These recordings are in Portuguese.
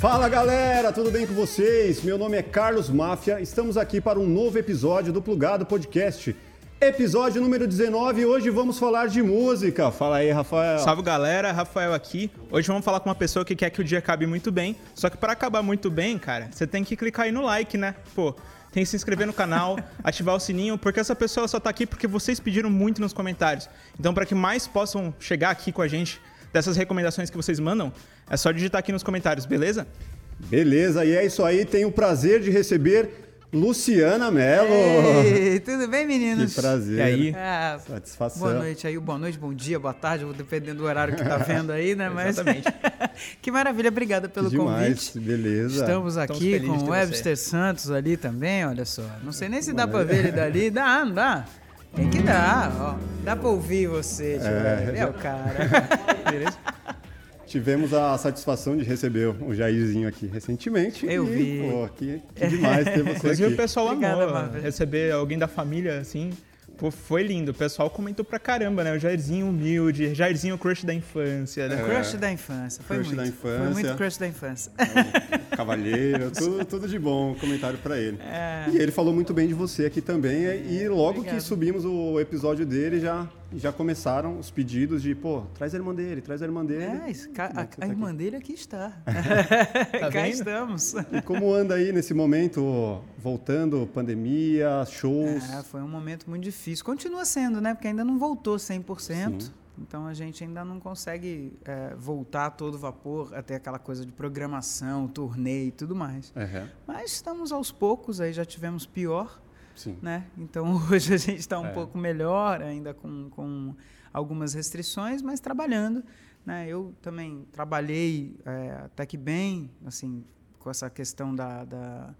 Fala galera, tudo bem com vocês? Meu nome é Carlos Máfia, estamos aqui para um novo episódio do Plugado Podcast. Episódio número 19 e hoje vamos falar de música. Fala aí, Rafael. Salve galera, Rafael aqui. Hoje vamos falar com uma pessoa que quer que o dia acabe muito bem. Só que para acabar muito bem, cara, você tem que clicar aí no like, né? Pô, tem que se inscrever no canal, ativar o sininho, porque essa pessoa só tá aqui porque vocês pediram muito nos comentários. Então, para que mais possam chegar aqui com a gente dessas recomendações que vocês mandam, é só digitar aqui nos comentários, beleza? Beleza, e é isso aí. Tenho o prazer de receber Luciana Mello. Ei, tudo bem, meninos? Que prazer. E aí? Ah, Satisfação. boa noite aí, boa noite, bom dia, boa tarde, dependendo do horário que tá vendo aí, né? Mas Exatamente. que maravilha, obrigada pelo Demais, convite. beleza. Estamos Estamos aqui felizes com o ter Webster Santos ali também, olha só. Não sei nem se dá pra ver ele dali. Dá, não dá? Tem que dar, ó. Dá pra ouvir você, tio. É, É, o cara. Beleza? Tivemos a satisfação de receber o Jairzinho aqui recentemente. Eu e, vi. Pô, que, que demais ter você Inclusive aqui. o pessoal Obrigada, amou Marvel. receber alguém da família, assim. Pô, foi lindo. O pessoal comentou pra caramba, né? O Jairzinho humilde, Jairzinho crush da infância, né? Crush da infância, foi Crush muito. da Foi infância. muito crush da infância. Cavalheiro, tudo, tudo de bom. Comentário pra ele. É. E ele falou muito bem de você aqui também. E logo Obrigado. que subimos o episódio dele, já, já começaram os pedidos de, pô, traz a irmã dele, traz a irmã dele. É, isso, ca- Como é a, você a tá irmã dele aqui está. Cá vendo? estamos. E como anda aí nesse momento, voltando, pandemia, shows? É, foi um momento muito difícil. Continua sendo, né? Porque ainda não voltou 100%. Sim. Então a gente ainda não consegue é, voltar a todo vapor até aquela coisa de programação, turnê e tudo mais. Aham, Mas estamos aos poucos, aí já tivemos pior, sim. né? Então hoje a gente está um É. pouco melhor, ainda com, com algumas restrições, mas trabalhando. Né? Eu também trabalhei é, até que bem, assim, com essa questão da- da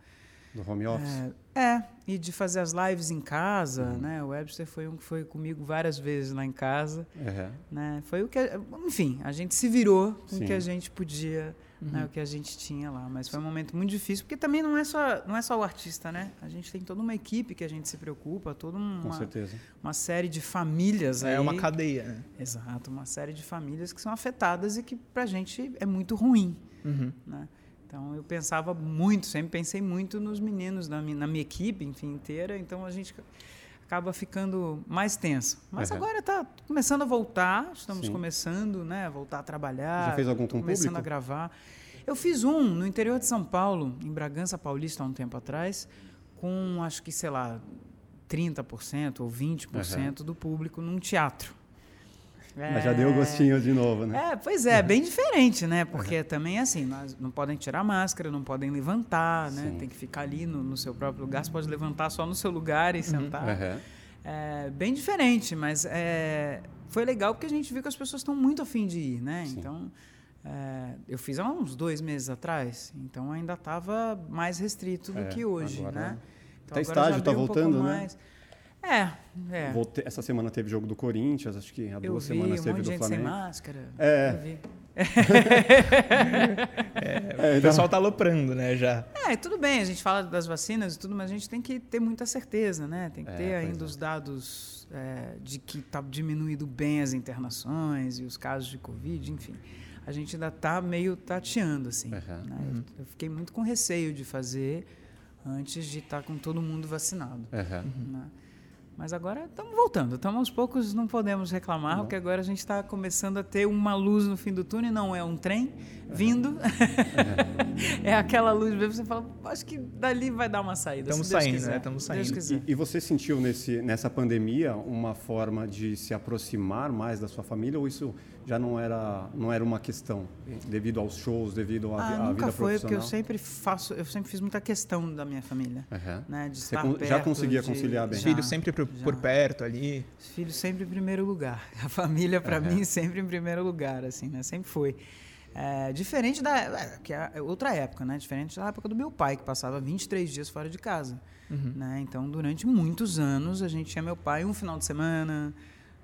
Do home office? é, é, e de fazer as lives em casa, Uhum. né? O Webster foi um que foi comigo várias vezes lá em casa, Aham. né? Foi o que, enfim, a gente se virou com o que a gente podia, né? Uhum. O que a gente tinha lá, mas foi um momento muito difícil, porque também não é só, não é só o artista, né? A gente tem toda uma equipe que a gente se preocupa, toda Com uma, certeza. uma série de famílias aí. É uma cadeia, né? Exato, uma série de famílias que são afetadas e que pra gente é muito ruim Uhum. né? Então eu pensava muito, sempre pensei muito nos meninos na minha, na minha equipe, enfim, inteira. Então a gente acaba ficando mais tenso. Mas Aham. agora está começando a voltar, estamos Sim. começando, né, a voltar a trabalhar. Já fez algum tô com começando público? a gravar. Eu fiz um no interior de São Paulo, em Bragança Paulista há um tempo atrás, com acho que, sei lá, 30% ou 20% do público num teatro. Mas já deu É, gostinho de novo, né? é, pois é, bem diferente, né? Porque também assim, nós não podem tirar máscara, não podem levantar, né? Sim. Tem que ficar ali no, no seu próprio lugar. Você pode levantar só no seu lugar e sentar. Aham. É bem diferente, mas é, foi legal porque a gente viu que as pessoas estão muito afim de ir, né? Sim. Então, é, eu fiz há uns dois meses atrás, então ainda estava mais restrito do É, que hoje, agora- né? Até já estágio tá abriu um pouco voltando, né? mais. É, é. Volte- Essa semana teve jogo do Corinthians, acho que há Eu duas vi semanas um teve do gente sem Flamengo. máscara. É. Eu vi. É, O pessoal tá aloprando, né, já. É, tudo bem, a gente fala das vacinas e tudo, mas a gente tem que ter muita certeza, né? Tem que É, ter ainda é. os dados é, de que está diminuindo bem as internações e os casos de Covid, enfim. A gente ainda está meio tateando, assim. Aham. né? Eu- Eu fiquei muito com receio de fazer antes de estar com todo mundo vacinado. Aham. né? Mas agora estamos voltando, estamos aos poucos, não podemos reclamar, Não. porque agora a gente está começando a ter uma luz no fim do túnel, não é um trem vindo, é aquela luz mesmo, você fala, acho que dali vai dar uma saída. Estamos saindo, quiser, né? Estamos saindo. E, e você sentiu nesse, nessa pandemia uma forma de se aproximar mais da sua família ou isso já não era, não era uma questão devido aos shows, devido à, Ah, à nunca vida foi, porque eu sempre faço, eu sempre fiz muita questão da minha família, Aham. né? De Você estar já perto, conseguia de- conciliar bem? Os Já, filhos sempre por, já. por perto ali. Os filhos sempre em primeiro lugar. A família, para Aham. mim, sempre em primeiro lugar, assim, né? Sempre foi. É, diferente da... é, que é outra época, né? Diferente da época do meu pai, que passava 23 dias fora de casa. Uhum. Né? Então, durante muitos anos, a gente tinha meu pai um final de semana,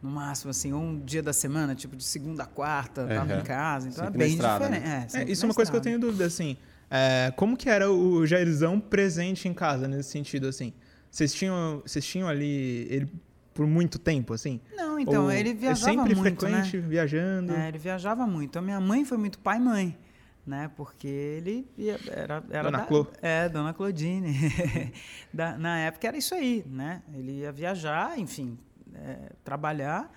no máximo, assim, um dia da semana, tipo de segunda a quarta, tava Aham. em casa. Então, Sempre é bem estrada, né? diferente. É, É, sempre isso é uma coisa que eu tenho dúvida, assim. É, como que era o Jairzão presente em casa, nesse sentido, assim? Vocês tinham, vocês tinham ali ele por muito tempo, assim? Não, então, Ou ele é viajava sempre muito, frequente, né? viajando. É, ele viajava muito. A minha mãe foi muito pai e mãe. né? Porque ele ia, era, era Dona da, Clo. É, Dona Claudine. Da- na época era isso aí, né? Ele ia viajar, enfim, é, trabalhar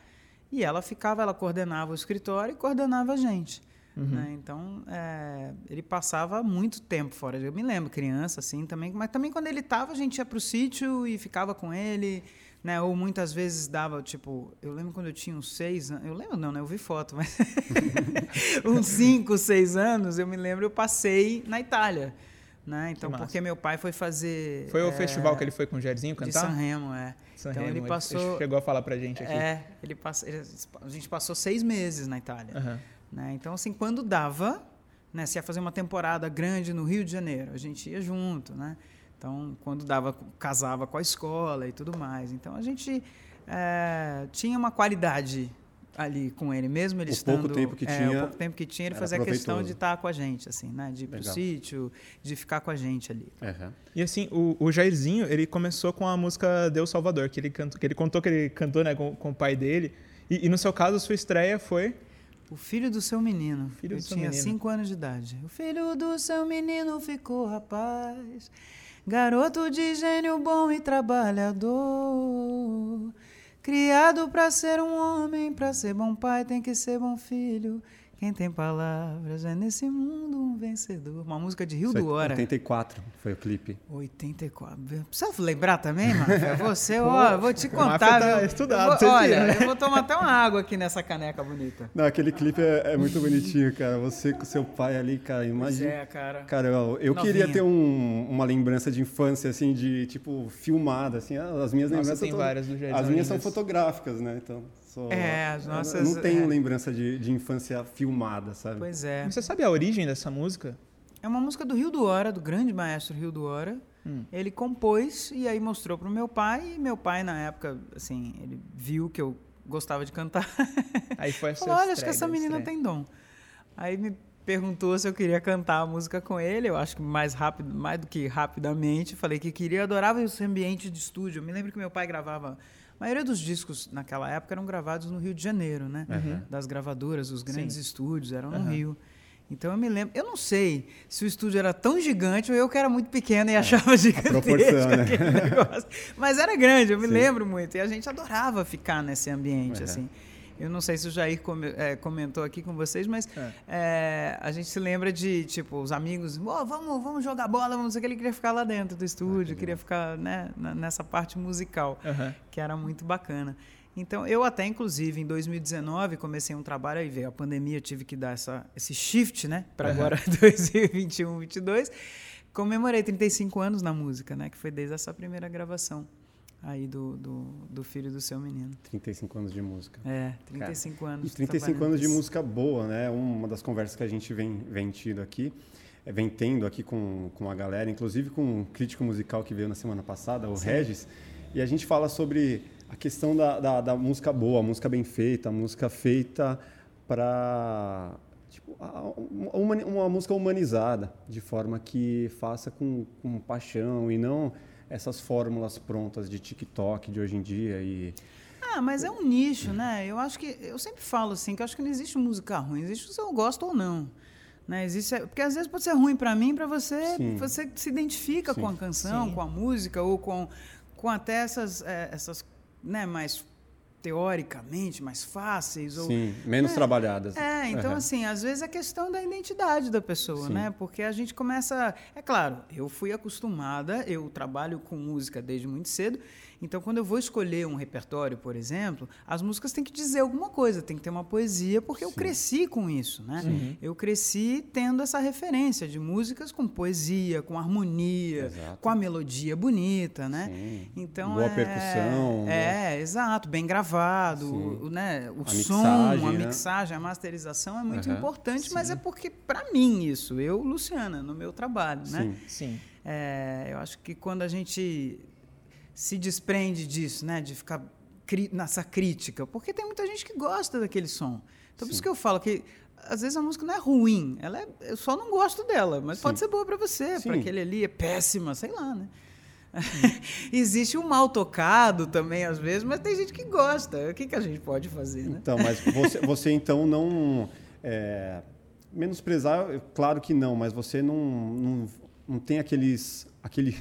e ela ficava, ela coordenava o escritório e coordenava a gente. né? Então, é, ele passava muito tempo fora. Eu me lembro, criança, assim, também. Mas também quando ele estava, a gente ia para o sítio e ficava com ele, né? Ou muitas vezes dava, tipo... Eu lembro quando eu tinha uns seis anos... Eu lembro não, né? Eu vi foto, mas... uns cinco, seis anos, eu me lembro, eu passei na Itália. Né? Então, porque meu pai foi fazer... Foi o é, festival que ele foi com o Jairzinho De cantar? San Remo, é. San então Remo, ele passou... chegou a falar pra gente aqui. É, ele passa, ele- a gente passou seis meses na Itália. Aham. né? Então, assim, quando dava, né, se ia fazer uma temporada grande no Rio de Janeiro, a gente ia junto, né? Então, quando dava, casava com a escola e tudo mais. Então, a gente é, tinha uma qualidade ali com ele, mesmo ele O estando... pouco tempo que é, tinha, o pouco tempo que tinha, ele fazia questão de estar com a gente, assim, né? De ir pro sítio, de ficar com a gente ali. Aham. E assim, o, o Jairzinho, ele começou com a música Deus Salvador, que ele, cantou, que ele contou que ele cantou né, com, com o pai dele. E, e no seu caso, a sua estreia foi. O filho do seu menino. Filho eu tinha menino. cinco anos de idade. O filho do seu menino ficou rapaz, garoto de gênio bom e trabalhador. Criado pra ser um homem, pra ser bom pai tem que ser bom filho. Quem tem palavras é nesse mundo um vencedor. Uma música de Rio Isso é do Hora. 84 foi o clipe. 84. Precisa lembrar também, Mafia? Você, ó, vou te contar. tá estudado, Eu vou- olha, né? eu vou tomar até uma água aqui nessa caneca bonita. Não, aquele clipe é, é muito bonitinho, cara. Você com seu pai ali, cara, Pois imagina. é, cara. Cara, eu, eu queria ter um- uma lembrança de infância, assim, de, tipo, filmada, assim. As minhas Nossa, lembranças... tem todas- várias do Jair As minhas são fotográficas, né? Então, sou- É, as eu nossas- não tenho é. lembrança de, de infância filmada, sabe? Pois é. Você sabe a origem dessa música? É uma música do Rio do Hora, do grande maestro Rio do Hora. Hum. Ele compôs e aí mostrou pro meu pai. E meu pai, na época, assim, ele viu que eu gostava de cantar. Aí foi a sua Falou, olha, acho que essa menina estreia. tem dom. Aí me perguntou se eu queria cantar a música com ele. Eu acho que mais rápido, mais do que rapidamente. Falei que queria, eu adorava esse ambiente de estúdio. Eu me lembro que meu pai gravava. A maioria dos discos naquela época eram gravados no Rio de Janeiro, né? Uhum. Das gravadoras, os grandes Sim. estúdios eram no Aham. Rio. Então eu me lembro, eu não sei se o estúdio era tão gigante ou eu que era muito pequena e achava gigantesco né? aquele negócio. Mas era grande, eu me Sim. lembro muito. E a gente adorava ficar nesse ambiente, Uhum. assim. Eu não sei se o Jair come- eh, comentou aqui com vocês, mas É. eh, a gente se lembra de, tipo, os amigos, "Ô, vamos, vamos jogar bola, vamos sei que, ele queria ficar lá dentro do estúdio, queria ficar né, nessa parte musical, Aham. que era muito bacana. Então, eu até, inclusive, em 2019, comecei um trabalho, aí veio a pandemia, tive que dar essa, esse shift, né, para Aham. agora 2021, 2022. Comemorei 35 anos na música, né, que foi desde essa primeira gravação aí do, do, do filho do seu menino. 35 anos de música. É, 35 anos. E 35 trabalhando anos de música boa, né? Uma das conversas que a gente vem, vem tido aqui, é, vem tendo aqui com, com a galera, inclusive com um crítico musical que veio na semana passada, o Regis, e a gente fala sobre a questão da, da, da música boa, a música bem feita, a música feita para tipo, uma, uma música humanizada, de forma que faça com, com paixão e não essas fórmulas prontas de TikTok de hoje em dia e Ah, mas é um nicho, né? Eu acho que. Eu sempre falo assim, que eu acho que não existe música ruim, existe se eu gosto ou não. Né? Existe, porque às vezes pode ser ruim para mim, para você, Sim. você se identifica Sim. com a canção, Sim. com a música, ou com, com até essas, eh, essas né, mais teoricamente mais fáceis. Ou, sim, menos É, trabalhadas. É, então Aham. assim, às vezes é questão da identidade da pessoa, Sim. né? Porque a gente começa. É claro, eu fui acostumada, eu trabalho com música desde muito cedo, então quando eu vou escolher um repertório, por exemplo, as músicas têm que dizer alguma coisa, tem que ter uma poesia, porque eu Sim. cresci com isso, né? Eu cresci tendo essa referência de músicas com poesia, com harmonia, Exato. com a melodia bonita, né? Sim. Então Boa é, percussão, É, exato, bem gravado, Sim. o, né, o A som, mixagem, a né? mixagem, a masterização é muito Aham, importante, mas sim. é porque, para mim, isso, eu, Luciana, no meu trabalho, né? Sim. Sim. É, eu acho que quando a gente se desprende disso, né, de ficar nessa crítica, porque tem muita gente que gosta daquele som. Então, por isso Sim. que eu falo que às vezes a música não é ruim, ela é, eu só não gosto dela, mas Sim. pode ser boa para você, para Sim. aquele ali é péssima, sei lá, né? Existe o mal tocado também, às vezes, mas tem gente que gosta. O que, que a gente pode fazer, né? Então, mas você, você então não. é, menosprezar, claro que não, mas você não, não, não tem aqueles. aquele.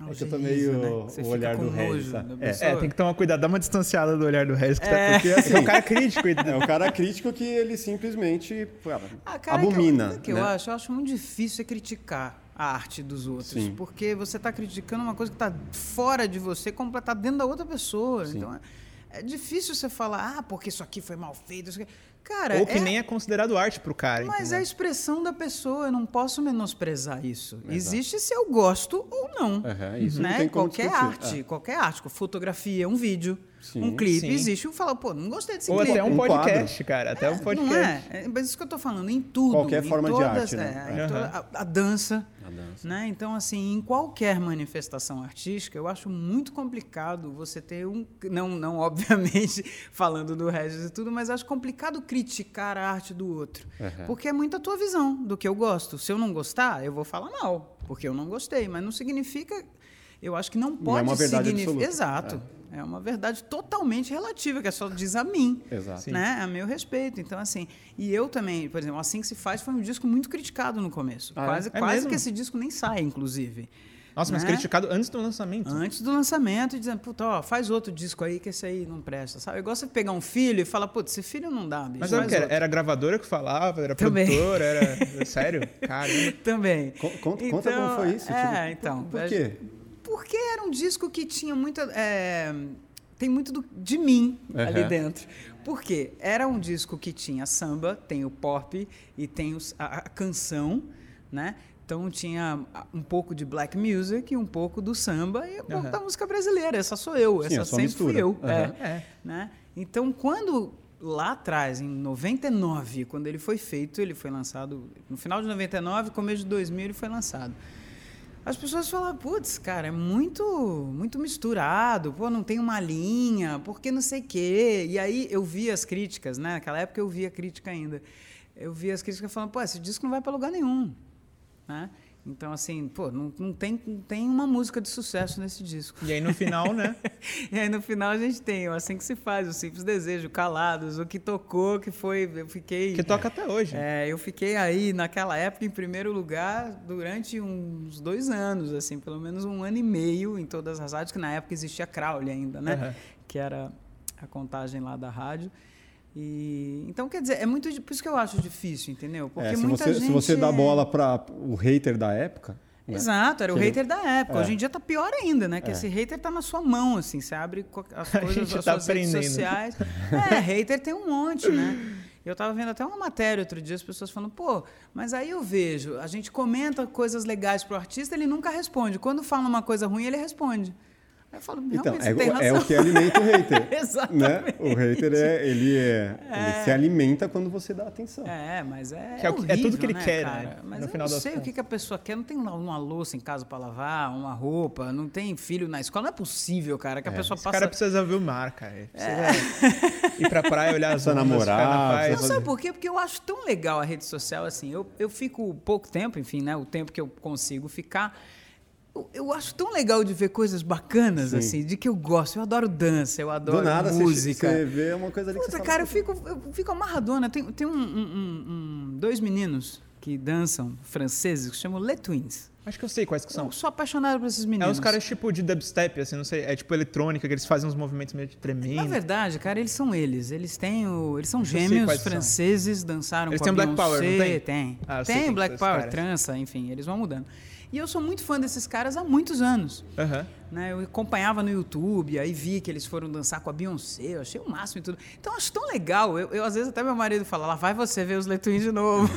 É que eu tô meio né? o olhar do Regis. É. é, tem que tomar cuidado, dá uma distanciada do olhar do Regis, que tá é. porque assim, é um cara crítico. é um cara crítico que ele simplesmente ah, cara, abomina. Que, eu, que né? eu acho, eu acho muito difícil é criticar a arte dos outros, Sim. porque você está criticando uma coisa que está fora de você, como está dentro da outra pessoa. Sim. Então é, é difícil você falar, ah, porque isso aqui foi mal feito. Cara, Ou que é... nem é considerado arte pro cara. Mas entendeu? é a expressão da pessoa, eu não posso menosprezar isso. Exato. Existe se eu gosto ou não. Uhum, isso né? não tem qualquer arte, é. qualquer arte, fotografia, um vídeo, sim, um clipe, sim. existe. Eu falo, pô, não gostei desse Ou clipe. até um, um podcast, quadro. cara, até é, um podcast. Não é? é, mas isso que eu tô falando, em tudo. Qualquer forma todas, de arte, né? É, toda, a, a dança. Né? Então, assim, em qualquer manifestação artística, eu acho muito complicado você ter um. Não, não obviamente, falando do Regis e tudo, mas acho complicado criticar a arte do outro. Uhum. Porque é muito a tua visão do que eu gosto. Se eu não gostar, eu vou falar mal, porque eu não gostei. Mas não significa. Eu acho que não pode não é uma verdade significar. Exato. É. É uma verdade totalmente relativa, que é só diz a mim. Exato. Né? A meu respeito. Então, assim, e eu também, por exemplo, Assim que se faz foi um disco muito criticado no começo. Ah, é? quase é quase que esse disco nem sai, inclusive. Nossa, mas né? criticado antes do lançamento. Antes do lançamento, dizendo, puta, ó, faz outro disco aí que esse aí não presta, sabe? Igual você pegar um filho e falar, putz, esse filho não dá, bicho. Mas era, que era, era gravadora que falava, era Também. produtora, era. Sério? Cara. Também. Conta, então, conta como foi isso. É, tipo, então. Por, por quê? Porque era um disco que tinha muita. É, tem muito do, de mim uhum. ali dentro. Por quê? Era um disco que tinha samba, tem o pop e tem os, a, a, canção, né? Então tinha um pouco de black music, um pouco do samba e um pouco da música brasileira. Essa sou eu, Sim, essa sempre mistura. fui eu. Uhum. É, é. Né? Então, quando lá atrás, em 99, quando ele foi feito, ele foi lançado no final de 99, começo de 2000 ele foi lançado as pessoas falam, putz, cara, é muito, muito misturado, pô, não tem uma linha, porque não sei o quê. E aí eu vi as críticas, né? Naquela época eu via crítica ainda. Eu vi as críticas falando, pô, esse disco não vai para lugar nenhum, né? Então, assim, pô, não, não, tem, não tem uma música de sucesso nesse disco. E aí no final, né? e aí no final a gente tem o Assim Que Se Faz, o Simples Desejo, Calados, o que tocou, que foi. Eu fiquei. Que toca até hoje. É, eu fiquei aí naquela época em primeiro lugar durante uns dois anos, assim, pelo menos um ano e meio em todas as rádios, que na época existia Crowley ainda, né? Uhum. Que era a contagem lá da rádio. E, então, quer dizer, é muito por isso que eu acho difícil, entendeu? Porque é, se, muita você, gente se você dá bola para o hater da época. Né? Exato, era o hater da época. É. Hoje em dia tá pior ainda, né? Que é. esse hater tá na sua mão, assim. Você abre as coisas das tá suas redes sociais. É, hater tem um monte, né? Eu estava vendo até uma matéria outro dia, as pessoas falando, pô, mas aí eu vejo, a gente comenta coisas legais pro artista, ele nunca responde. Quando fala uma coisa ruim, ele responde. Eu falo, então, é, é, o que alimenta o hater. Exatamente. Né? O hater é, ele, é, é, ele se alimenta quando você dá atenção. É, mas é. é, horrível, é tudo que ele né, quer, cara? né? Mas no eu final não sei o que, que a pessoa quer. Não tem uma louça em casa para lavar, uma roupa, não tem filho na escola. Não é possível, cara, que a é, pessoa passa. O cara precisa ver o mar, cara. Precisa ir pra praia olhar as namorar. Não, sabe por quê? Porque eu acho tão legal a rede social assim. Eu, eu fico pouco tempo, enfim, né? O tempo que eu consigo ficar eu acho tão legal de ver coisas bacanas, Sim. assim, de que eu gosto. Eu adoro dança, eu adoro Do nada, música. Você vê uma coisa ali Puta, que você cara, eu fico, eu fico amarradona. Tem, tem um, um, um, dois meninos que dançam, franceses, que se chamam Le Twins. Acho que eu sei quais que são. Eu sou apaixonado por esses meninos. É uns caras tipo de dubstep, assim, não sei. É tipo eletrônica, que eles fazem uns movimentos meio tremendo. Na verdade, cara, eles são eles. Eles têm o. Eles são gêmeos franceses, são. dançaram eles com têm a Black Power, não tem? Tem. Ah, tem Black Power, trança, enfim, eles vão mudando. E eu sou muito fã desses caras há muitos anos. Uhum. Né? Eu acompanhava no YouTube, aí vi que eles foram dançar com a Beyoncé, eu achei o máximo e tudo. Então eu acho tão legal. Eu, eu às vezes até meu marido fala, lá vai você ver os Letuins de novo.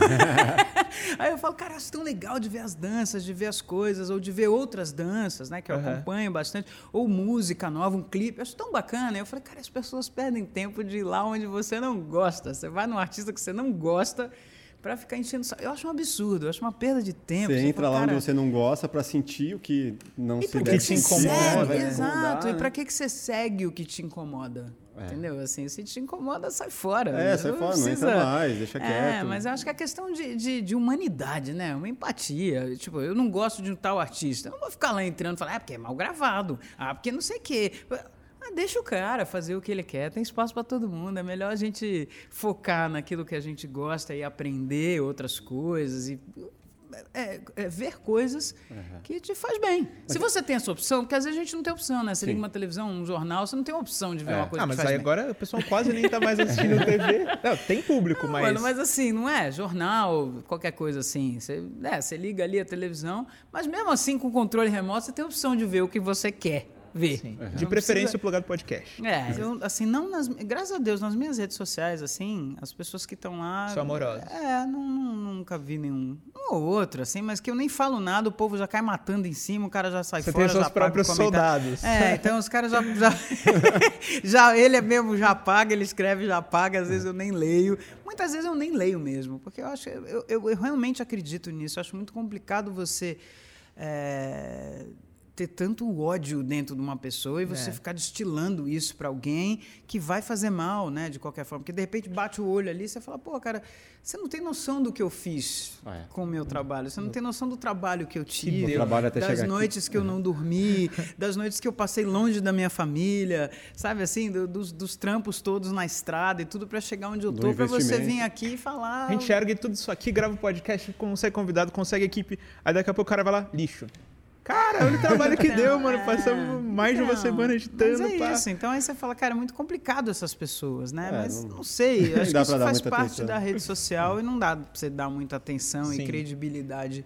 aí eu falo, cara, acho tão legal de ver as danças, de ver as coisas, ou de ver outras danças, né? Que eu uhum. acompanho bastante, ou música nova, um clipe. Eu acho tão bacana. Eu falei, cara, as pessoas perdem tempo de ir lá onde você não gosta. Você vai num artista que você não gosta para ficar enchendo. Eu acho um absurdo, eu acho uma perda de tempo. Você, você entra fala, lá cara... onde você não gosta para sentir o que não e se deve. te incomoda. Segue, exato. Né? E para que, que você segue o que te incomoda? É. Entendeu? Assim, se te incomoda, sai fora. É, sai fora, precisa... não entra mais, deixa é, quieto. É, mas eu acho que é questão de, de, de, humanidade, né? Uma empatia. Tipo, eu não gosto de um tal artista. Eu não vou ficar lá entrando e falar, ah, porque é mal gravado. Ah, porque não sei o quê. Ah, deixa o cara fazer o que ele quer, tem espaço para todo mundo. É melhor a gente focar naquilo que a gente gosta e aprender outras coisas e é, é ver coisas uhum. que te faz bem. Mas Se você tem essa opção, porque às vezes a gente não tem opção, né? Você Sim. liga uma televisão, um jornal, você não tem opção de ver é. uma coisa ah, que mas aí bem. agora o pessoal quase nem tá mais assistindo TV. Não, tem público, não, mas... Mano, mas assim, não é? Jornal, qualquer coisa assim. Você, é, você liga ali a televisão, mas mesmo assim, com controle remoto, você tem opção de ver o que você quer ver. Uhum. De preferência precisa... plugado podcast. É, eu, assim, não nas, graças a Deus, nas minhas redes sociais, assim, as pessoas que estão lá. São amorosas. É, não, nunca vi nenhum. Um ou outro, assim, mas que eu nem falo nada, o povo já cai matando em cima, o cara já sai Você fora. Você tem seus próprios soldados. É, então os caras já. Já, já ele é mesmo já paga, ele escreve, já paga, às vezes eu nem leio. Muitas vezes eu nem leio mesmo, porque eu acho. Eu, eu, eu realmente acredito nisso. Eu acho muito complicado você. É, ter tanto ódio dentro de uma pessoa e você é. ficar destilando isso para alguém que vai fazer mal, né, de qualquer forma. Porque de repente bate o olho ali e você fala, pô, cara, você não tem noção do que eu fiz é. com o meu trabalho, você não tem noção do trabalho que eu tive, das noites aqui. que eu não dormi, das noites que eu passei longe da minha família, sabe assim, do, dos, dos, trampos todos na estrada e tudo para chegar onde eu tô, para você vir aqui e falar. A gente enxerga tudo isso aqui, grava o um podcast, consegue convidado, consegue equipe, aí daqui a pouco o cara vai lá, lixo. Cara, olha o trabalho que deu, mano. Passamos mais de uma então, semana editando. Mas é pá. isso. Então aí você fala, cara, é muito complicado essas pessoas, né? É, mas não, não sei. Acho que isso faz parte atenção. da rede social e não dá pra você dar muita atenção Sim. e credibilidade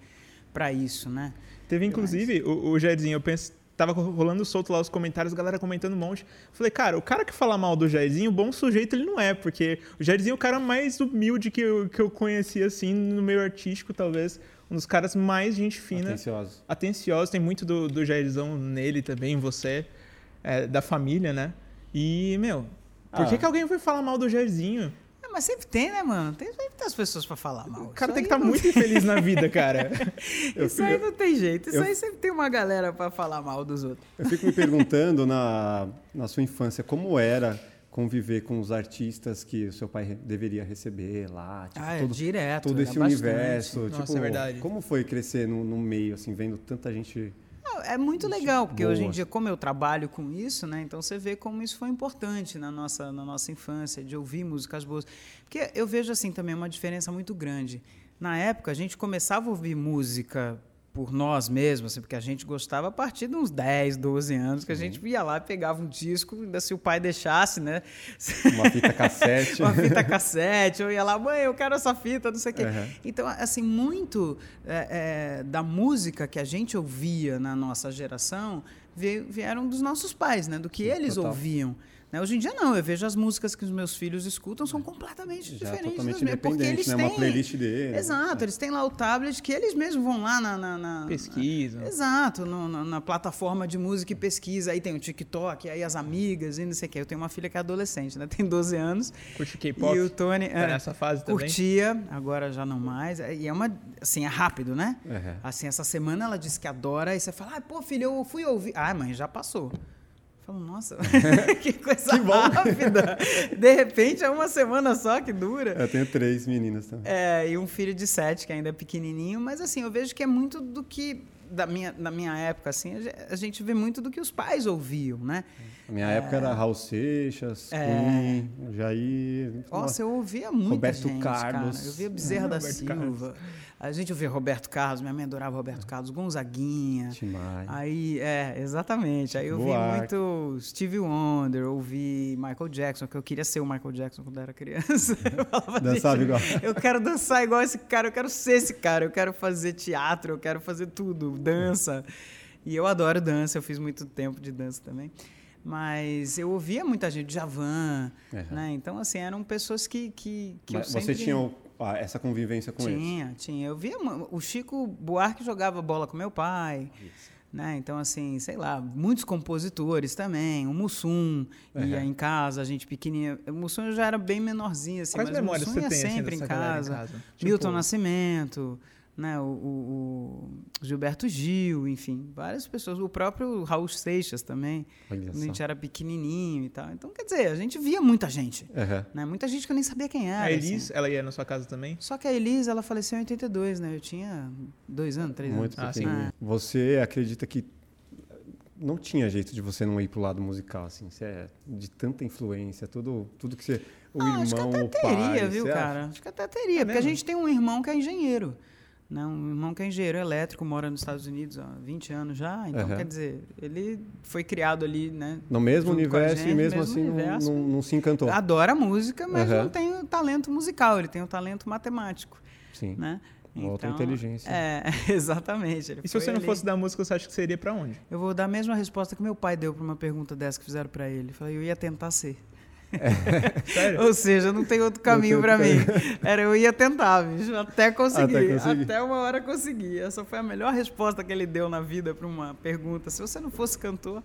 para isso, né? Teve, inclusive, o, o Jairzinho, eu penso, tava rolando solto lá os comentários, a galera comentando um monte. Falei, cara, o cara que fala mal do Jairzinho, bom sujeito ele não é, porque o Jairzinho é o cara mais humilde que eu, que eu conheci, assim, no meio artístico, talvez um dos caras mais gente fina. Atencioso. Atencioso. Tem muito do, do Jairzão nele também, você, é, da família, né? E, meu, por ah. que, que alguém foi falar mal do Jairzinho? É, mas sempre tem, né, mano? Tem sempre tem as pessoas pra falar mal. O cara isso tem que estar tá muito tem... infeliz na vida, cara. isso aí não tem jeito. Isso eu... aí sempre tem uma galera pra falar mal dos outros. Eu fico me perguntando na, na sua infância como era conviver com os artistas que o seu pai deveria receber lá. Tipo, ah, é todo, direto. Todo esse universo. Nossa, tipo, é verdade. Como foi crescer no, no meio, assim, vendo tanta gente é muito legal, porque boa. hoje em dia, como eu trabalho com isso, né? Então você vê como isso foi importante na nossa, na nossa infância, de ouvir músicas boas. Porque eu vejo assim também uma diferença muito grande. Na época, a gente começava a ouvir música por nós mesmos, assim, porque a gente gostava a partir de uns 10, 12 anos, que a gente ia lá, pegava um disco, ainda se o pai deixasse, né? Uma fita cassete. Uma fita cassete, eu ia lá, mãe, eu quero essa fita, não sei o quê. Uhum. Então, assim, muito é, é, da música que a gente ouvia na nossa geração vieram dos nossos pais, né? Do que eles Total. ouviam. Né? Hoje em dia não, eu vejo as músicas que os meus filhos escutam são completamente Já diferentes totalmente das minhas, porque eles né? têm uma playlist deles. Exato, é. eles têm lá o tablet que eles mesmos vão lá na, na, na pesquisa. Na, exato, no, na, na, plataforma de música e pesquisa, aí tem o TikTok, aí as amigas e não sei o que. Eu tenho uma filha que é adolescente, né? Tem 12 anos. Curte K-pop? E o Tony tá é, nessa fase também. Curtia, agora já não mais. E é uma assim, é rápido, né? Uhum. Assim, essa semana ela disse que adora, e você fala: "Ah, pô, filho, eu fui ouvir". Ah, mãe, já passou nossa, que coisa que rápida. De repente é uma semana só que dura. Eu tenho três meninas também. É, e um filho de sete, que ainda é pequenininho, mas assim, eu vejo que é muito do que da minha, da minha época, assim, a gente vê muito do que os pais ouviam, né? Na minha é... época era Raul Seixas, é... Queen, Jair... Nossa, eu ouvia muito Roberto gente, Carlos. Cara. Eu via Bezerra da Silva. Carlos. A gente ouvia Roberto Carlos, minha mãe adorava Roberto Carlos, Gonzaguinha. Timai. Aí, é, exatamente. Aí eu vi muito Stevie Wonder, ouvi Michael Jackson, que eu queria ser o Michael Jackson quando era criança. Dançava igual. Eu quero dançar igual esse cara, eu quero ser esse cara, eu quero fazer teatro, eu quero fazer tudo, dança. E eu adoro dança, eu fiz muito tempo de dança também. Mas eu ouvia muita gente, Javan, uhum. né? Então, assim, eram pessoas que, que, que Você tinha essa convivência com tinha, eles? Tinha, tinha. Eu via o Chico Buarque jogava bola com meu pai. Isso. Né? Então, assim, sei lá, muitos compositores também. O Mussum uhum. ia em casa, a gente pequenininha. O Mussum já era bem menorzinho, assim, Quais mas o Mussum ia assim, sempre em casa. em casa. Milton tipo... Nascimento né, o, o, o, Gilberto Gil, enfim, várias pessoas, o próprio Raul Seixas também, Olha quando só. a gente era pequenininho e tal. Então, quer dizer, a gente via muita gente, uhum. né, muita gente que eu nem sabia quem era. A Elis, assim. ela ia na sua casa também? Só que a Elis, ela faleceu em 82, né, eu tinha dois anos, três Muito anos. Muito ah, Você acredita que não tinha jeito de você não ir pro lado musical, assim. Você é de tanta influência, tudo, tudo que você. O Não, irmão, acho que até teria, pai. viu, você cara? acha? Acho que até teria, porque a mesmo? gente tem um irmão que é engenheiro. Né? Um irmão que é engenheiro elétrico, mora nos Estados Unidos há 20 anos já. Então, Aham. quer dizer, ele foi criado ali, né? No mesmo universo e gente, mesmo, mesmo assim não- universo. não, não se encantou. Adora música, mas Aham. não tem o talento musical, ele tem o talento matemático, Sim. né? Uma outra inteligência. É, exatamente. ele E se você não ali- fosse da música, você acha que seria pra onde? Eu vou dar a mesma resposta que meu pai deu para uma pergunta dessa que fizeram para ele. Eu falei, eu ia tentar ser. Ou seja, não tem outro caminho para mim. Era eu ia tentar, bicho, até conseguir. Até Até, uma hora conseguir. Essa foi a melhor resposta que ele deu na vida para uma pergunta. Se você não fosse cantor,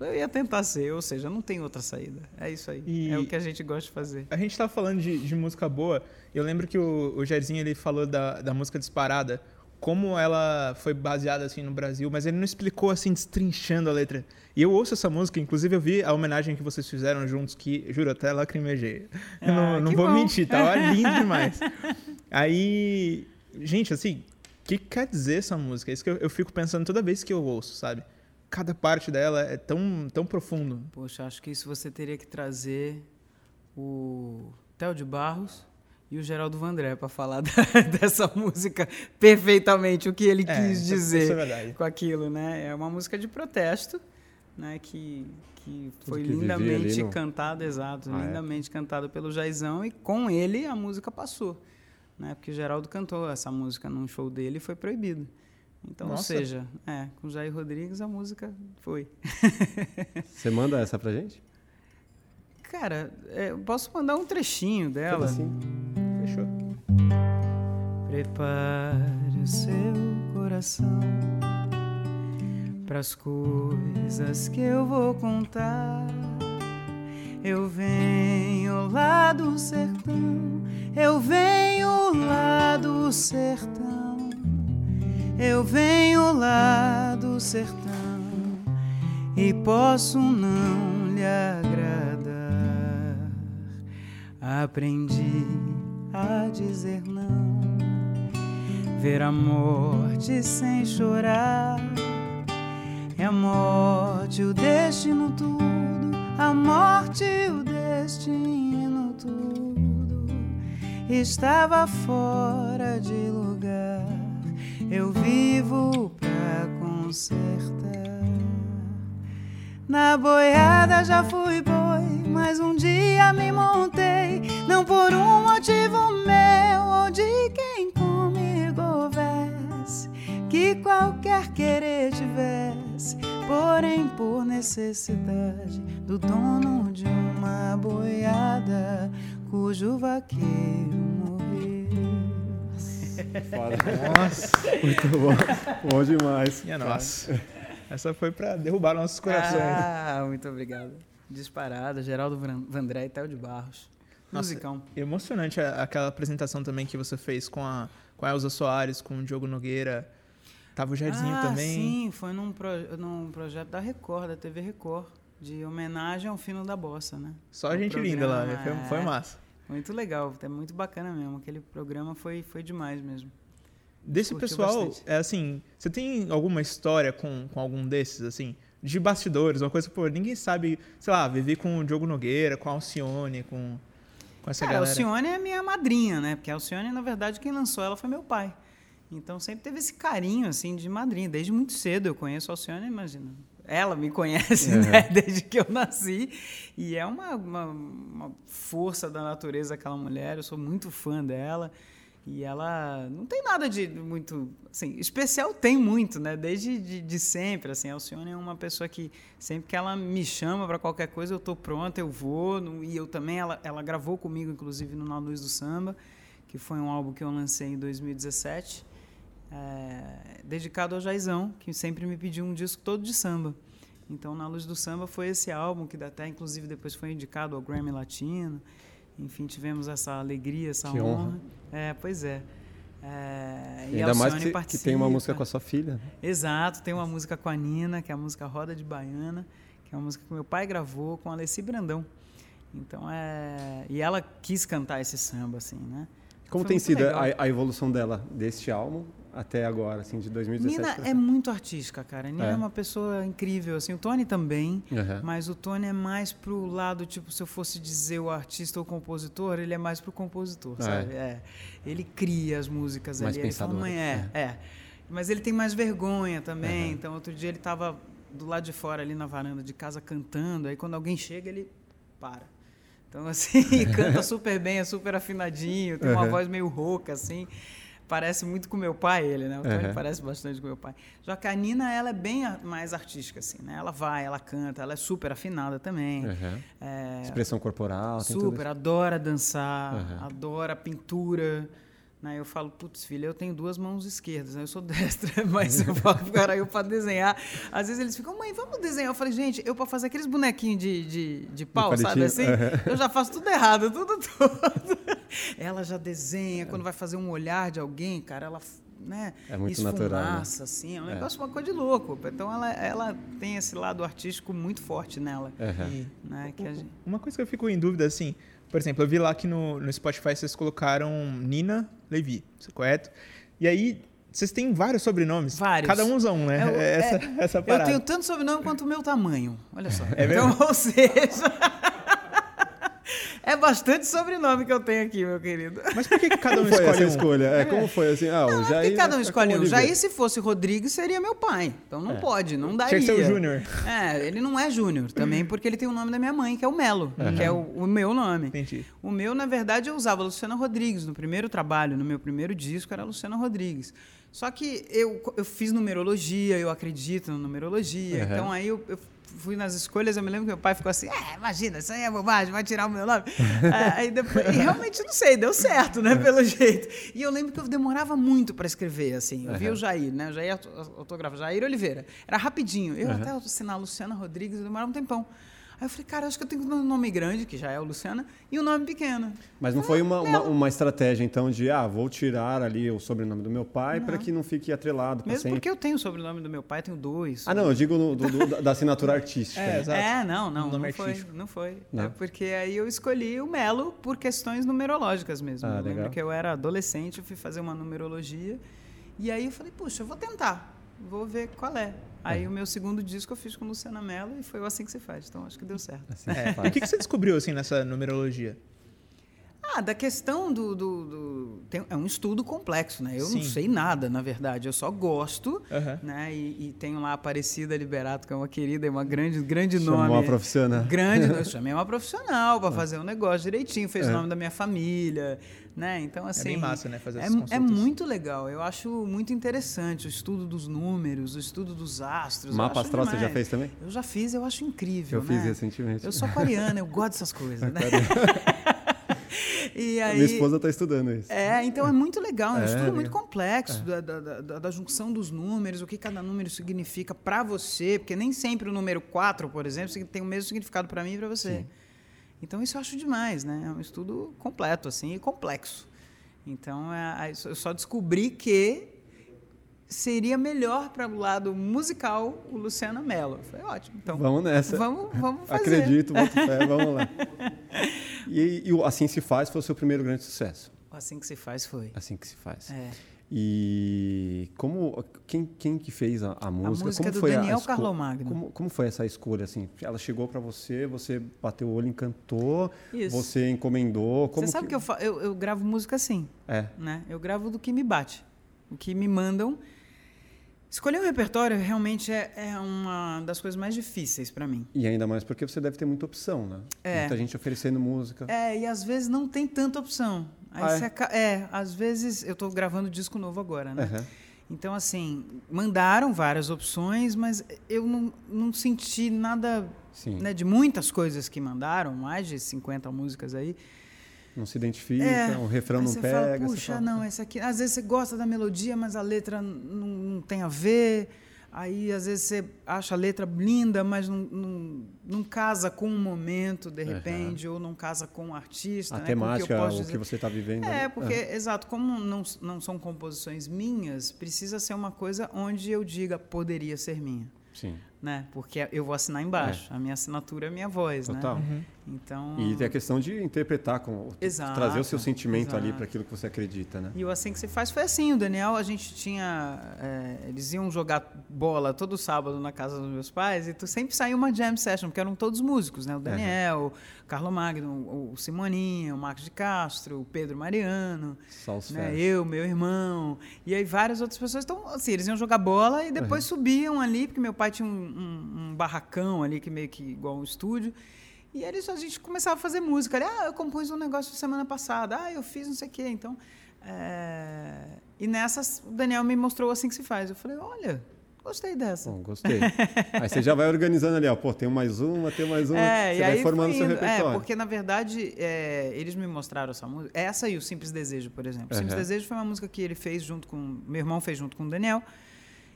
eu ia tentar ser. Ou seja, não tem outra saída. É isso aí. E- É o que a gente gosta de fazer. A gente tava falando de, de música boa. Eu lembro que o, o Jairzinho ele falou da, da música Disparada, como ela foi baseada assim no Brasil, mas ele não explicou assim, destrinchando a letra. E eu ouço essa música, inclusive eu vi a homenagem que vocês fizeram juntos, que, juro, até lacrimejei. Não, Ah, não que vou bom. mentir, tava lindo demais. Aí, gente, assim, o que quer dizer essa música? É isso que eu, eu fico pensando toda vez que eu ouço, sabe? Cada parte dela é tão, tão profundo. Poxa, acho que isso você teria que trazer o Theo de Barros e o Geraldo Vandré para falar da- dessa música perfeitamente, o que ele É, quis isso- dizer é com aquilo, né? É uma música de protesto, né? Que, que foi que lindamente no- cantada, exato, Ah, é? lindamente cantada pelo Jaizão e com ele a música passou, né? Porque o Geraldo cantou essa música num show dele e foi proibido. Então, Nossa. ou seja, é, com o Jair Rodrigues a música foi. Você manda essa pra gente? Cara, é, eu posso mandar um trechinho dela. Assim. Fechou. Prepare o seu coração para as coisas que eu vou contar. Eu venho lá do sertão, eu venho lá do sertão, eu venho lá do sertão e posso não lhe agradar. Aprendi a dizer não, ver a morte sem chorar. É a morte o destino tudo, a morte o destino tudo. Estava fora de lugar, eu vivo pra consertar. Na boiada já fui boi, mas um dia me montei, não por um motivo meu ou de quem comigo houvesse, que qualquer querer tivesse, porém por necessidade do dono de uma boiada cujo vaqueiro morreu. Foda. Nossa, muito bom. Bom demais. Minha nossa. Essa foi pra derrubar nossos corações. Ah, muito obrigado. Disparada, Geraldo Van- Vandré e Théo de Barros. Nossa, Musicão. Emocionante a- aquela apresentação também que você fez com a, com a Elza Soares, com o Diogo Nogueira. Tava o Jairzinho ah, também. sim, foi num, pro- num projeto da Record, da TV Record, de homenagem ao Fino da Bossa, né? Só O gente linda lá, foi, foi é. massa. Muito legal, é muito bacana mesmo. Aquele programa foi, foi demais mesmo. Desse Curtiu pessoal, bastante. é assim, você tem alguma história com, com algum desses, assim? De bastidores, uma coisa, pô, ninguém sabe, sei lá, vivi com o Diogo Nogueira, com a Alcione, com, com essa Cara, a galera. Alcione é minha madrinha, né? Porque a Alcione, na verdade, quem lançou ela foi meu pai. Então sempre teve esse carinho, assim, de madrinha. Desde muito cedo eu conheço a Alcione, imagina. Ela me conhece, Uhum. né? Desde que eu nasci. E é uma, uma, uma força da natureza aquela mulher. Eu sou muito fã dela. E ela não tem nada de muito. Assim, especial tem muito, né? Desde de, de sempre. Assim, a Alcione é uma pessoa que sempre que ela me chama para qualquer coisa, eu tô pronta, eu vou. no- e eu também, ela, ela gravou comigo, inclusive, no Na Luz do Samba, que foi um álbum que eu lancei em 2017, é, dedicado ao Jaizão, que sempre me pediu um disco todo de samba. Então, Na Luz do Samba foi esse álbum que até, inclusive, depois foi indicado ao Grammy Latino. Enfim, tivemos essa alegria, essa Que honra. honra. É, pois é. É, E a ainda mais que, que tem uma música com a sua filha. Exato, tem uma música com a Nina, que é a música Roda de Baiana, que é uma música que meu pai gravou com a Alessi Brandão. Então é. E ela quis cantar esse samba, assim, né? Como Foi tem sido a, a evolução dela deste álbum até agora, assim, de 2017? Nina é muito artística, cara. Nina é. É. uma pessoa incrível, assim. O Tony também, Aham. mas o Tony é mais pro lado, tipo, se eu fosse dizer o artista ou o compositor, ele é mais pro compositor, Ah, sabe? É. Ele cria as músicas Mais ali. Ele fala, pensador, "Mãe, é, é. Mas ele tem mais vergonha também. Então, outro dia ele tava do lado de fora, ali na varanda de casa, cantando. Aí, quando alguém chega, ele para. Então, assim, canta super bem, é super afinadinho, tem uma Aham. voz meio rouca, assim. Parece muito com meu pai, ele, né? O Tony Aham. parece bastante com meu pai. Já que a Nina, ela é bem mais artística, assim, né? Ela vai, ela canta, ela é super afinada também. Aham. É, Expressão corporal, super, adora dançar, adora pintura. Né? Eu falo, putz, filha, eu tenho duas mãos esquerdas, né? eu sou destra, mas eu falo pro cara, eu para desenhar. Às vezes eles ficam, mãe, vamos desenhar. Eu falei, gente, eu para fazer aqueles bonequinhos de, de, de pau, sabe palitinho, assim? aham. Eu já faço tudo errado, tudo todo. Ela já desenha, quando vai fazer um olhar de alguém, cara, ela. Né? É muito esfumaça, natural, né? assim, é um negócio, uma coisa de louco. Então ela, ela tem esse lado artístico muito forte nela. Aham. E Né? Que a gente... uma coisa que eu fico em dúvida, assim, por exemplo, eu vi lá que no, no Spotify vocês colocaram Nina Levi, isso é correto? E aí, vocês têm vários sobrenomes. Vários. Cada um usa um, né? O- É essa, é, essa Eu parada. tenho tanto sobrenome quanto o meu tamanho. Olha só. É então, mesmo? ou seja. É bastante sobrenome que eu tenho aqui, meu querido. Mas por que, que cada um Como foi essa escolhe um? escolha? É, como foi assim? Ah, o Não, Jair porque cada um ficar escolhe o um. Jair, se fosse Rodrigues, seria meu pai. Então não É. pode, não daria. Tinha que ser o Júnior. É, ele não é Júnior também, porque ele tem o nome da minha mãe, que é o Melo, que é o, o meu nome. Entendi. O meu, na verdade, eu usava Luciana Rodrigues. No primeiro trabalho, no meu primeiro disco, era Luciana Rodrigues. Só que eu, eu fiz numerologia, eu acredito na numerologia. Uhum. Então aí eu, eu fui nas escolhas, eu me lembro que meu pai ficou assim, é, imagina, isso aí é bobagem, vai tirar o meu nome. É, aí depois, e realmente não sei, deu certo, né, pelo jeito. E eu lembro que eu demorava muito para escrever, assim. Eu Uhum. o Jair, né, o Jair auto- autografa, Jair Oliveira. Era rapidinho. Eu até assinar Luciana Rodrigues, eu demorava um tempão. Aí eu falei, cara, acho que eu tenho um nome grande, que já é o Luciana, e um nome pequeno. Mas não foi uma, uma, uma estratégia, então, de, ah, vou tirar ali o sobrenome do meu pai para que não fique atrelado para Mesmo sempre. porque eu tenho o sobrenome do meu pai, tenho dois. Ah, não, eu digo no- do- do- da- assinatura artística. É, né? exato. É, não, não, Um nome não foi, não foi. Não? É porque aí eu escolhi o Melo por questões numerológicas mesmo. Ah, eu legal. lembro que eu era adolescente, eu fui fazer uma numerologia e aí eu falei, puxa, eu vou tentar, vou ver qual é. Aí o meu segundo disco eu fiz com Luciana Mello e foi o assim que se faz, então acho que deu certo. Assim É. E o que, que você descobriu, assim, nessa numerologia? Ah, da questão do. do, do- tem- é um estudo complexo, né? Eu não Sim. sei nada, na verdade. Eu só gosto, Aham. né? E, e tenho lá a Aparecida Liberato, que é uma querida, é uma grande, grande Chamou nome. uma profissional. Grande, eu chamei uma profissional para fazer o negócio direitinho, fez É. o nome da minha família, né? Então, assim. bem massa, né, fazer é, essas é muito legal. Eu acho muito interessante o estudo dos números, o estudo dos astros. eu Mapa astral você já demais. fez também? Eu já fiz, eu acho incrível. Eu fiz né? recentemente. Eu sou aquariana, eu gosto dessas coisas, né? E aí, Minha esposa está estudando isso. é, então é muito legal, é um É, estudo muito complexo da, da, da- da junção dos números, o que cada número significa para você, porque nem sempre o número 4, por exemplo, tem o mesmo significado para mim e para você. Então isso eu acho demais, né? É um estudo completo assim e complexo. Então é, eu só descobri que seria melhor para o lado musical o Luciano Mello. Foi ótimo. Então Vamos nessa. vamos, vamos fazer. Acredito, boto fé, vamos lá. E, e o Assim Se Faz foi o seu primeiro grande sucesso. Assim que se faz foi. Assim que se faz. É. E como quem, quem que fez a, a música? música como do foi a- a Daniel esco- Carlomagno. Como, como foi essa escolha assim? Ela chegou para você, você bateu o olho, encantou, Isso. você encomendou. Você sabe que, eu, fa- eu, eu gravo música assim. É. né? Eu gravo do que me bate, o que me mandam. Escolher um repertório realmente é, é uma das coisas mais difíceis para mim. E ainda mais porque você deve ter muita opção, né? É. Muita gente oferecendo música. É, e às vezes não tem tanta opção. Ah, é? aca- é? às vezes eu estou gravando disco novo agora, né? Aham. Então, assim, mandaram várias opções, mas eu não, não senti nada né, de muitas coisas que mandaram, mais de 50 músicas aí. Não se identifica, É, o refrão não pega. fala, puxa, fala, não, esse aqui. Às vezes você gosta da melodia, mas a letra não, não tem a ver. Aí, às vezes, você acha a letra linda, mas não, não, não casa com o momento, de repente, ou não casa com o artista. A né, com o que temática, o que você está vivendo. É, ali. porque, exato, como não, não são composições minhas, precisa ser uma coisa onde eu diga poderia ser minha. Sim. Né? Porque eu vou assinar embaixo. A minha assinatura é a minha voz, Total. né? Uhum. Então. E tem a questão de interpretar, com, Exato, trazer o seu sentimento ali exato. para aquilo que você acredita, né? E o Assim Que Se Faz foi assim. O Daniel, a gente tinha... é, eles iam jogar bola todo sábado na casa dos meus pais e tu sempre saía uma jam session, porque eram todos músicos, né? O Daniel, o Carlo Magno, o Simoninha, o Marcos de Castro, o Pedro Mariano, né? Eu, meu irmão, e aí várias outras pessoas. Então, assim, eles iam jogar bola e depois subiam ali, porque meu pai tinha um, um- um barracão ali, que meio que igual um estúdio. E eles, a gente começava a fazer música. Ali, ah, eu compus um negócio semana passada. Ah, eu fiz não sei o quê. Então, é, e nessas, o Daniel me mostrou assim que se faz. Eu falei, olha, gostei dessa. Bom, gostei. aí você já vai organizando ali, ó, pô, tem mais uma, tem mais uma, É, você vai formando seu indo. repertório. É, porque na verdade é, eles me mostraram essa música. Essa e o Simples Desejo, por exemplo. Simples. Desejo foi uma música que ele fez junto com. Meu irmão fez junto com o Daniel.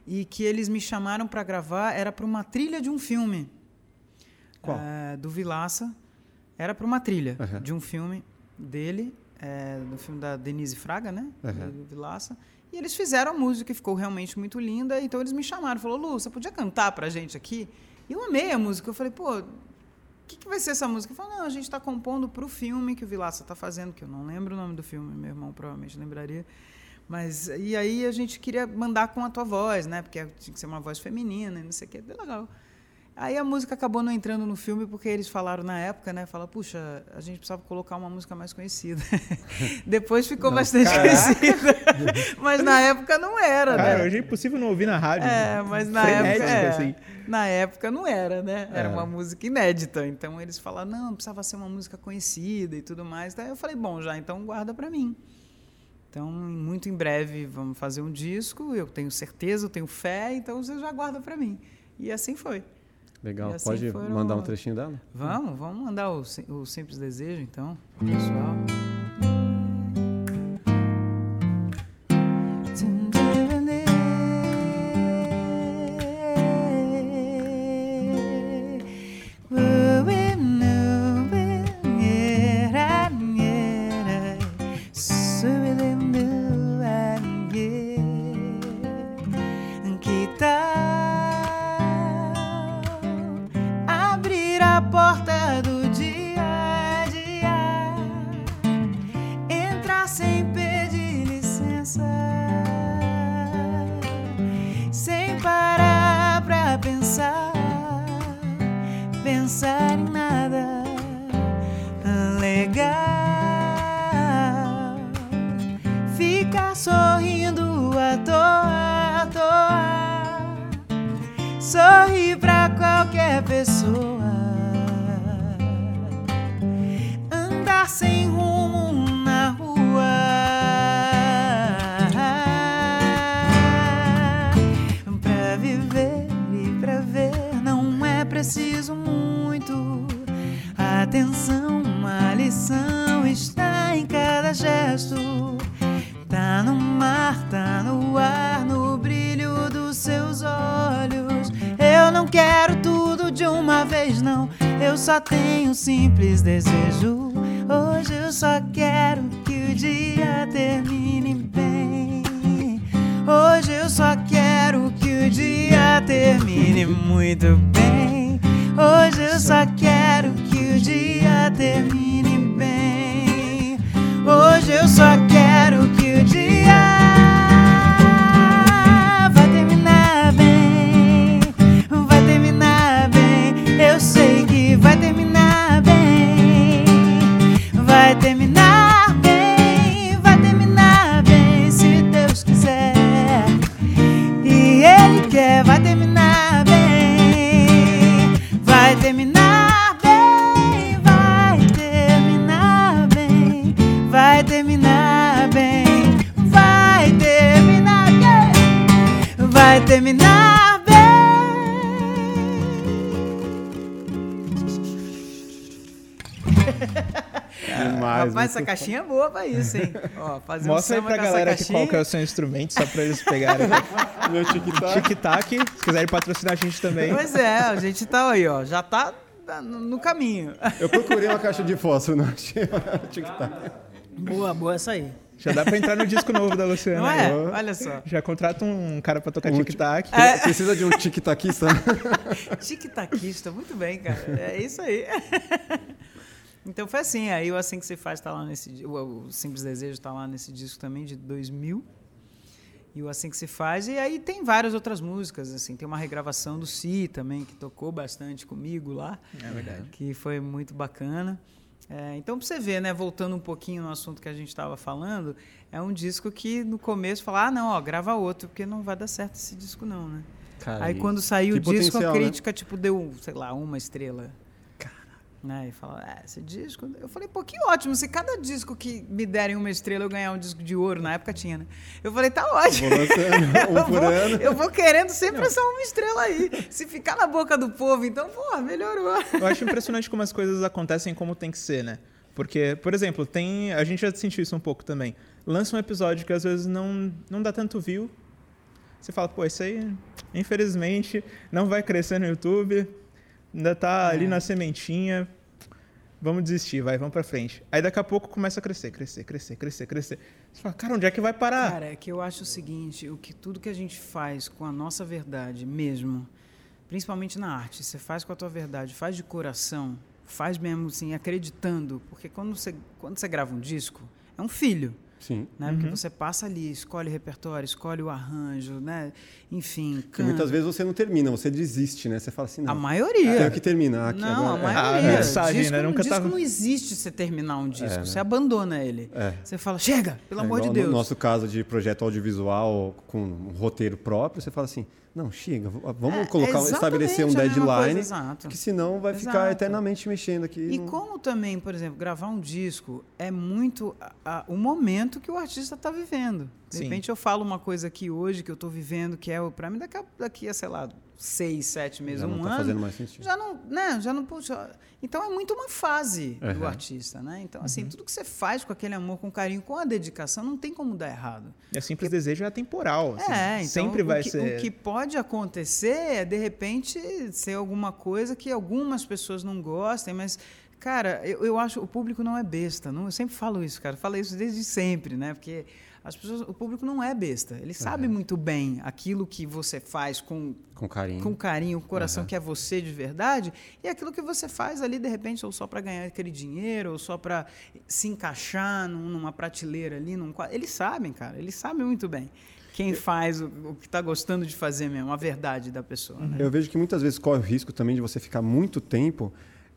E que eles me chamaram para gravar, era para uma trilha de um filme. Qual? É, do Vilaça. Era para uma trilha Aham. de um filme dele, é, do filme da Denise Fraga, né? Aham. Do Vilaça. E eles fizeram a música e ficou realmente muito linda. Então eles me chamaram, falou: Lu, você podia cantar pra gente aqui? E eu amei a música. Eu falei, pô, o que, que vai ser essa música? Ele falou, não, a gente está compondo para o filme que o Vilaça está fazendo, que eu não lembro o nome do filme, meu irmão provavelmente lembraria. Mas, e aí a gente queria mandar com a tua voz, né? Porque tinha que ser uma voz feminina e não sei o que, bem legal. Aí a música acabou não entrando no filme porque eles falaram na época, né? Falaram, puxa, a gente precisava colocar uma música mais conhecida. Depois ficou bastante conhecida. Mas na época não era, Cara, né? hoje é impossível não ouvir na rádio. É, mas na época, é, assim. na época não era, né? Era É. uma música inédita. Então eles falaram, não, precisava ser uma música conhecida e tudo mais. Daí eu falei, bom, já então guarda pra mim. Então, muito em breve vamos fazer um disco. Eu tenho certeza, eu tenho fé, então você já guarda pra mim. E assim foi. Legal, assim pode foram- mandar um trechinho dela? Vamos, vamos mandar o, o Simples Desejo, então, pessoal. Sem rumo na rua. Pra viver e pra ver não é preciso muito. Atenção, uma lição está em cada gesto. Tá no mar, tá no ar, no brilho dos seus olhos. Eu não quero tudo de uma vez, não. Eu só tenho simples desejo. Hoje eu só quero que o dia termine bem. Hoje eu só quero que o dia termine muito bem. Hoje eu só quero que o dia termine bem. Hoje eu só quero que o dia terminar bem. Demais. Rapaz, essa caixinha é boa pra isso, hein? Ó, fazer Mostra um aí pra galera aqui caixinha. qual que é o seu instrumento, só pra eles pegarem. Meu tic-tac. Tic-tac, se quiserem patrocinar a gente também. Pois é, a gente tá aí, ó. Já tá no caminho. Eu procurei uma caixa de fósforo, não achei tic-tac. Boa, boa essa aí. Já dá pra entrar no disco novo da Luciana. Não é? Oh. Olha só. Já contrata um cara pra tocar Um tic-tac. É. Precisa de um tic-taquista? Tic-taquista, muito bem, cara. É isso aí. Então foi assim, aí o Assim Que Se Faz tá lá nesse... O, o Simples Desejo tá lá nesse disco também, de 2000. E o Assim Que Se Faz. E aí tem várias outras músicas, assim. Tem uma regravação do Si também, que tocou bastante comigo lá. É verdade. que foi muito bacana. É, então, para você ver, né, voltando um pouquinho no assunto que a gente estava falando, é um disco que no começo fala, ah, não, ó, grava outro, porque não vai dar certo esse disco não, né? Cara, Aí quando saiu o disco, a né? crítica, tipo, deu, sei lá, uma estrela. Né? E fala, é, esse disco... Eu falei, pô, que ótimo, se cada disco que me derem uma estrela eu ganhar um disco de ouro, na época tinha, né? Eu falei, tá ótimo. Vou lançando um eu, vou, eu vou querendo sempre essa uma estrela aí. Se ficar na boca do povo, então, pô, melhorou. Eu acho impressionante como as coisas acontecem como tem que ser, né? Porque, por exemplo, tem. A gente já sentiu isso um pouco também. Lança um episódio que às vezes não, não dá tanto view. Você fala, pô, isso aí, infelizmente, não vai crescer no YouTube. Ainda tá ali É. na sementinha. Vamos desistir, vai, vamos pra frente. Aí daqui a pouco começa a crescer, crescer, crescer, crescer, crescer. Você fala, cara, onde é que vai parar? Cara, é que eu acho o seguinte, o que tudo que a gente faz com a nossa verdade mesmo, principalmente na arte, você faz com a tua verdade, faz de coração, faz mesmo assim, acreditando, porque quando você, quando você grava um disco, é um filho, Sim. né? Uhum. Porque você passa ali, escolhe repertório, escolhe o arranjo, né? Enfim, canta. muitas vezes você não termina, você desiste, né? Você fala assim, a não, maioria. tenho que terminar aqui Não, agora. a É. maioria. A mensagem, disco, né? Nunca disco tava- não existe você terminar um disco. É, né? Você abandona ele. É. Você fala, chega, pelo É amor de Deus. No nosso caso de projeto audiovisual com um roteiro próprio, você fala assim, não, chega, v- vamos É, colocar, estabelecer um coisa, deadline, exato. porque senão vai ficar Exato. eternamente mexendo aqui. E não- como também, por exemplo, gravar um disco é muito a- a- o momento que o artista está vivendo. De Sim. repente eu falo uma coisa aqui hoje que eu estou vivendo, que é para mim daqui a, daqui a, sei lá, seis, sete meses, já um não tá ano. fazendo mais sentido. Já não, né? Já não puxa. Então é muito uma fase do Aham. artista, né? Então Uhum. assim, tudo que você faz com aquele amor, com carinho, com a dedicação, não tem como dar errado. A simples desejo é atemporal. assim. É, então Sempre vai o que, ser. O que pode acontecer é, de repente, ser alguma coisa que algumas pessoas não gostem, mas, cara, eu, eu acho o público não é besta. Não, eu sempre falo isso, cara. Falei isso desde sempre, né? Porque as pessoas, o público não é besta. Ele sabe muito bem aquilo que você faz com, Com carinho. com carinho, com coração que é você de verdade, e aquilo que você faz ali, de repente, ou só para ganhar aquele dinheiro, ou só para se encaixar num- numa prateleira ali, num quadro. Eles sabem, cara, eles sabem muito bem quem faz o, o que está gostando de fazer mesmo, a verdade da pessoa. né? Eu vejo que muitas vezes corre o risco também de você ficar muito tempo,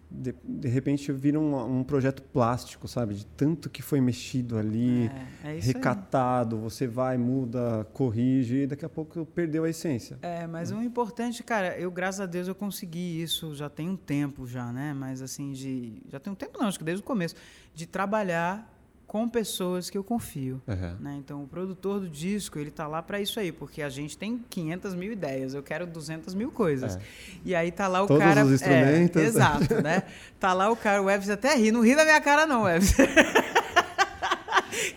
de, de repente vira um, um projeto plástico, sabe? De tanto que foi mexido ali, É, é isso aí. recatado, você vai, muda, corrige, e daqui a pouco perdeu a essência. É, mas o importante, cara, eu, graças a Deus, eu consegui isso já tem um tempo já, né? Mas assim, de. Já tem um tempo não, acho que desde o começo. De trabalhar com pessoas que eu confio. Aham. né? Então, o produtor do disco, ele tá lá para isso aí, porque a gente tem 500 mil ideias, eu quero 200 mil coisas. É. E aí tá lá o Todos cara... os instrumentos. É, exato, né? Tá lá o cara, o Eves até ri, não ri da minha cara não, Eves.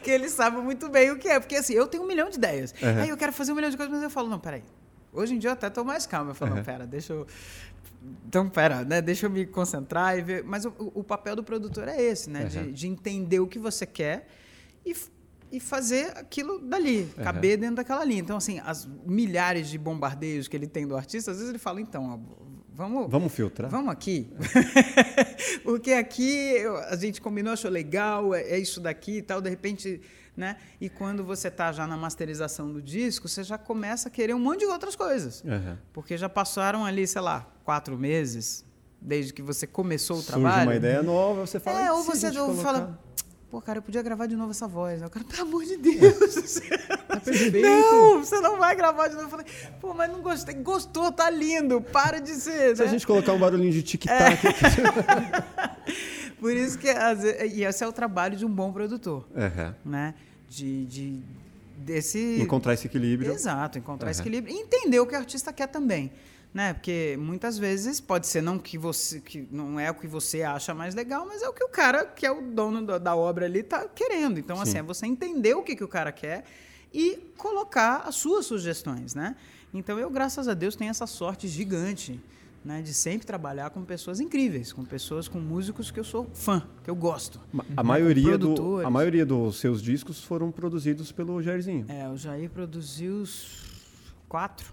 que ele sabe muito bem o que é, porque assim, eu tenho um milhão de ideias. Uhum. Aí eu quero fazer um milhão de coisas, mas eu falo, não, peraí. Hoje em dia eu até tô mais calmo, eu falo, não, Uhum. pera, deixa eu... Então, pera, né? Deixa eu me concentrar e ver. Mas o, o papel do produtor é esse, né? De, Uhum. de entender o que você quer e, e fazer aquilo dali, Uhum. caber dentro daquela linha. Então, assim, as milhares de bombardeios que ele tem do artista, às vezes ele fala, então, vamos, Vamos filtrar? Vamos aqui. Porque aqui a gente combinou, achou legal, é, é isso daqui e tal, de repente, né? E quando você tá já na masterização do disco, você já começa a querer um monte de outras coisas. Aham. Porque já passaram ali, sei lá, quatro meses, desde que você começou o Surge trabalho. uma ideia nova, você fala. É, "E ou a você gente ou colocar?" fala, pô, cara, eu podia gravar de novo essa voz. Eu, cara, pelo amor de Deus. Tá perfeito. não, você não vai gravar de novo. Eu falei, pô, mas não gostei. Gostou, tá lindo. Para de ser. Se a né? gente colocar um barulhinho de tic-tac É. aqui. Por isso que, e esse é o trabalho de um bom produtor, Aham. né? De, de desse... Encontrar esse equilíbrio. Exato, encontrar esse Aham. equilíbrio e entender o que o artista quer também. Né? Porque muitas vezes pode ser não que você que não é o que você acha mais legal, mas é o que o cara, que é o dono da, obra ali, tá querendo. Então, assim, Sim. é você entender o que, que o cara quer e colocar as suas sugestões, né? Então, eu, graças a Deus, tenho essa sorte gigante né, de sempre trabalhar com pessoas incríveis, com pessoas, com músicos que eu sou fã, que eu gosto. A, maioria, do, a maioria dos seus discos foram produzidos pelo Jairzinho. É, o Jair produziu os quatro.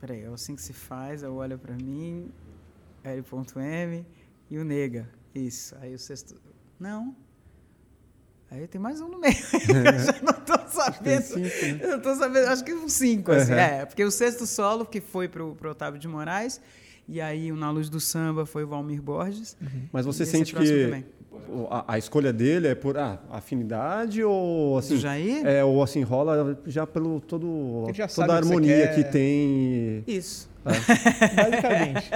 Peraí, é assim que se faz, eu olho para mim, L.M e o Nega. Isso. Aí o sexto. Não. Aí tem mais um no meio. eu já não tô sabendo. Cinco, né? Eu não tô sabendo, acho que uns cinco, assim. Uhum. É, porque o sexto solo, que foi pro, pro Otávio de Moraes, e aí o Na Luz do Samba foi o Valmir Borges. Uhum. Mas você sente que a, a, escolha dele é por ah, afinidade ou assim. Jair? É, ou assim, rola já pelo todo, já toda a harmonia que, que tem. Isso. É. Basicamente.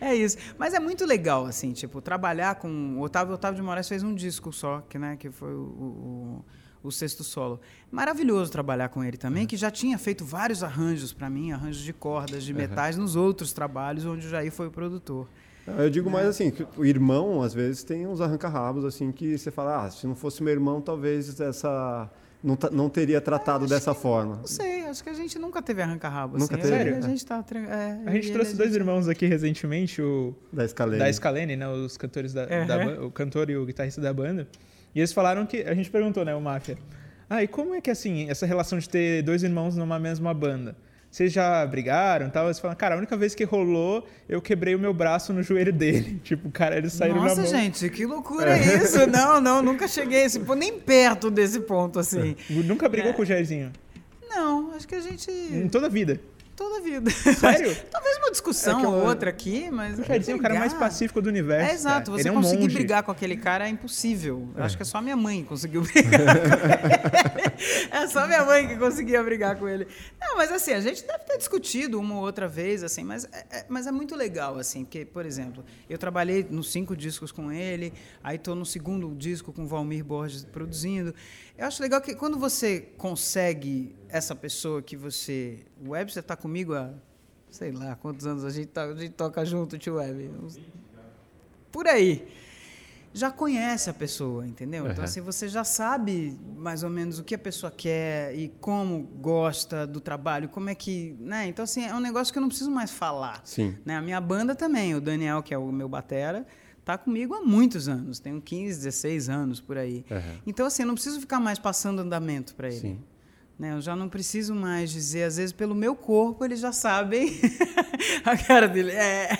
é isso. Mas é muito legal, assim, tipo, trabalhar com. O Otávio, Otávio de Moraes fez um disco só, que, né, que foi o, o, o sexto solo. Maravilhoso trabalhar com ele também, uhum. que já tinha feito vários arranjos para mim, arranjos de cordas, de metais, uhum. nos outros trabalhos onde o Jair foi o produtor. Eu digo mais assim, que o irmão, às vezes, tem uns arranca-rabos, assim, que você fala, ah, se não fosse meu irmão, talvez essa não, não teria tratado é, dessa forma. Não sei, acho que a gente nunca teve arranca-rabo. Nunca assim. teve? Sério? A gente, tá, é, a gente trouxe dois irmãos aqui recentemente, o... Da Scalene. Da Scalene, né? Os cantores da, uhum. da O cantor e o guitarrista da banda. E eles falaram que... A gente perguntou, né, o Máfia. Ah, e como é que, assim, essa relação de ter dois irmãos numa mesma banda? Vocês já brigaram tal? Eles falam, cara, a única vez que rolou, eu quebrei o meu braço no joelho dele. Tipo, cara, eles saíram Nossa, na mão. gente, que loucura é isso. Não, não, nunca cheguei esse ponto, nem perto desse ponto, assim. Nunca brigou é. com o Jairzinho? Não, acho que a gente... Em toda a vida? Toda a vida. Sério? Talvez uma discussão é ou outra aqui, mas. Jairzinho é o cara mais pacífico do universo. É exato, você é um conseguir monge. brigar com aquele cara é impossível. Eu é. acho que é só minha mãe que conseguiu brigar com ele. É só minha mãe que conseguia brigar com ele. Não, mas assim, a gente deve ter discutido uma ou outra vez, assim, mas é, é mas é muito legal, assim, porque, por exemplo, eu trabalhei nos cinco discos com ele, aí estou no segundo disco com o Valmir Borges produzindo. Eu acho legal que quando você consegue essa pessoa que você. O Webster está comigo há sei lá quantos anos a gente, tá, a gente toca junto, tio Web. Por aí. Já conhece a pessoa, entendeu? Uhum. Então, assim, você já sabe mais ou menos o que a pessoa quer e como gosta do trabalho, como é que. Né? Então, assim, é um negócio que eu não preciso mais falar. Sim. Né? A minha banda também, o Daniel, que é o meu batera, tá comigo há muitos anos, tenho 15, 16 anos por aí. Uhum. Então, assim, eu não preciso ficar mais passando andamento para ele. Sim. Né? Eu já não preciso mais dizer, às vezes pelo meu corpo eles já sabem a cara dele. É.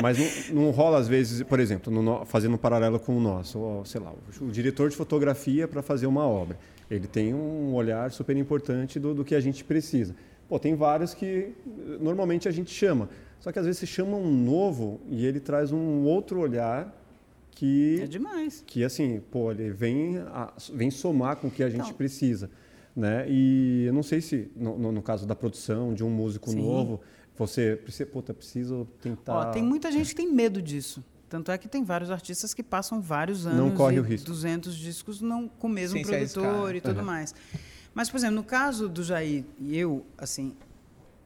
Mas não, não, rola às vezes, por exemplo, no, fazendo um paralelo com o nosso, ou, sei lá, o, o diretor de fotografia para fazer uma obra. Ele tem um olhar super importante do, do que a gente precisa. Pô, tem vários que normalmente a gente chama. Só que às vezes você chama um novo e ele traz um outro olhar que é demais. Que assim, pô, ele vem a, vem somar com o que a gente então, precisa. Né? E eu não sei se, no, no caso da produção de um músico Sim. novo, você precisa, puta, preciso tentar. Ó, tem muita gente que tem medo disso. Tanto é que tem vários artistas que passam vários anos não corre o risco. 200 discos não com o mesmo Sem produtor e tudo uhum. mais. Mas, por exemplo, no caso do Jair e eu, assim,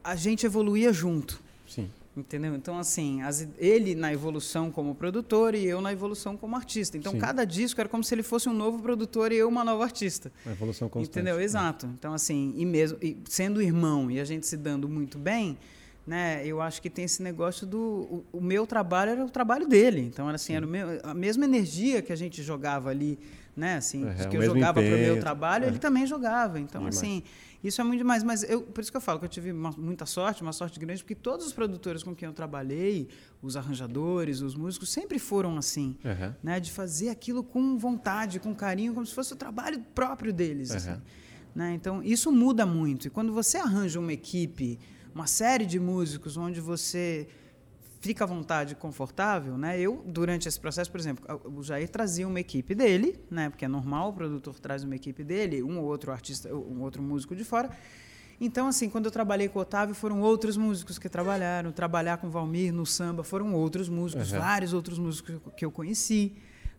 a gente evoluía junto. Sim. Entendeu? Então, assim, as, ele na evolução como produtor e eu na evolução como artista. Então, Sim. cada disco era como se ele fosse um novo produtor e eu uma nova artista. A evolução constante. Entendeu? Né? Exato. Então, assim, e mesmo e sendo irmão e a gente se dando muito bem, né? Eu acho que tem esse negócio do o, o meu trabalho era o trabalho dele. Então, era assim, era meu, a mesma energia que a gente jogava ali, né? Assim, é, que eu jogava para o meu trabalho, é. ele também jogava. Então, Demais. assim, isso é muito demais. Mas eu, por isso que eu falo que eu tive uma, muita sorte, uma sorte grande, porque todos os produtores com quem eu trabalhei, os arranjadores, os músicos, sempre foram assim. Uhum. Né? De fazer aquilo com vontade, com carinho, como se fosse o trabalho próprio deles. Uhum. Assim, né? Então, isso muda muito. E quando você arranja uma equipe, uma série de músicos, onde você fica à vontade, confortável, né? Eu durante esse processo, por exemplo, o Jair trazia uma equipe dele, né? Porque é normal, o produtor traz uma equipe dele, um ou outro artista, um outro músico de fora. Então, assim, quando eu trabalhei com o Otávio, foram outros músicos que trabalharam. Trabalhar com o Valmir no samba, foram outros músicos, uhum. vários outros músicos que eu conheci.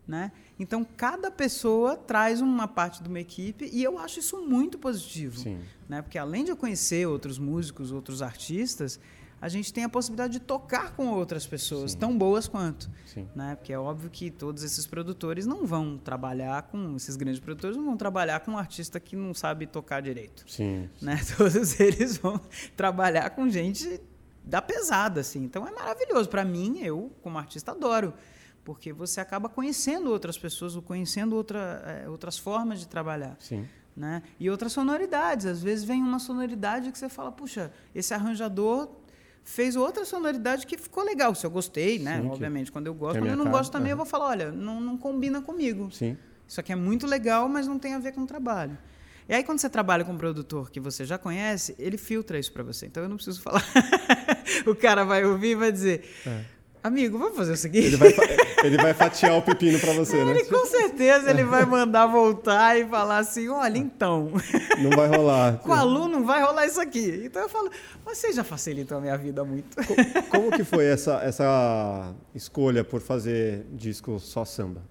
Né? Então, cada pessoa traz uma parte de uma equipe e eu acho isso muito positivo. Né? Porque, além de eu conhecer outros músicos, outros artistas, a gente tem a possibilidade de tocar com outras pessoas Sim. tão boas quanto. Sim. Né? Porque é óbvio que todos esses produtores não vão trabalhar com, esses grandes produtores não vão trabalhar com um artista que não sabe tocar direito. Sim. Né? Todos eles vão trabalhar com gente da pesada, assim. Então é maravilhoso. Para mim, eu, como artista, adoro. Porque você acaba conhecendo outras pessoas, conhecendo outra, é, outras formas de trabalhar. Sim. Né? E outras sonoridades. Às vezes vem uma sonoridade que você fala, puxa, esse arranjador fez outra sonoridade que ficou legal. Se eu gostei, né? Sim, Obviamente, quando eu gosto. é Quando eu não cara, gosto também, eu aham. vou falar, olha, não, não combina comigo. Sim. Isso aqui é muito legal, mas não tem a ver com o trabalho. E aí, quando você trabalha com um produtor que você já conhece, ele filtra isso para você. Então, eu não preciso falar. o cara vai ouvir e vai dizer: Amigo, vamos fazer o seguinte. Ele vai, ele vai fatiar o pepino pra você, né? Ele, com certeza ele vai mandar voltar e falar assim: olha, então, Não vai rolar. com o aluno vai rolar isso aqui. Então eu falo, você já facilitou a minha vida muito. Co- Como que foi essa, essa escolha por fazer disco só samba?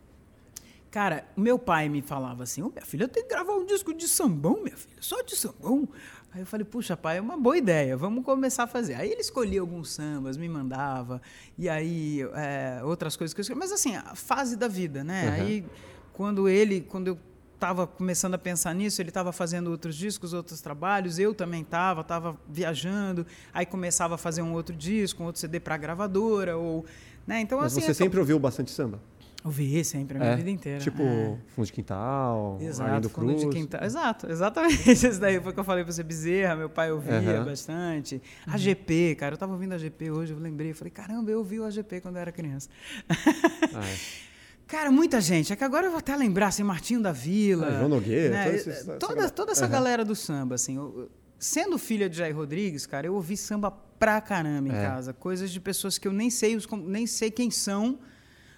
Cara, meu pai me falava assim: Ô, minha filha, tem que gravar um disco de sambão, minha filha, só de sambão. Aí eu falei, puxa, pai, é uma boa ideia, vamos começar a fazer. Aí ele escolhia alguns sambas, me mandava, e aí é, outras coisas que eu escolhi. Mas assim, a fase da vida, né? Uhum. Aí quando ele, quando eu estava começando a pensar nisso, ele estava fazendo outros discos, outros trabalhos, eu também estava, estava viajando, aí começava a fazer um outro disco, um outro CD para gravadora, ou. Né? Então, Mas assim, você sempre ouviu bastante samba? Ouvi sempre a minha É? vida inteira. Tipo, é. Fundo de Quintal, Exato, Arlindo fundo Cruz. de quintal. Exato, exatamente. Isso daí foi o que eu falei pra você, Bezerra, meu pai ouvia Aham. bastante. A GP, cara, eu tava ouvindo a GP hoje, eu lembrei, eu falei, caramba, eu ouvi o AGP quando eu era criança. Ah, é. Cara, muita gente. É que agora eu vou até lembrar, assim, Martinho da Vila. Ah, João Nogueira, né? toda toda, galera. toda essa Aham. galera do samba, assim. eu- sendo filha de Jair Rodrigues, cara, eu ouvi samba pra caramba em É. casa. Coisas de pessoas que eu nem sei, os, nem sei quem são.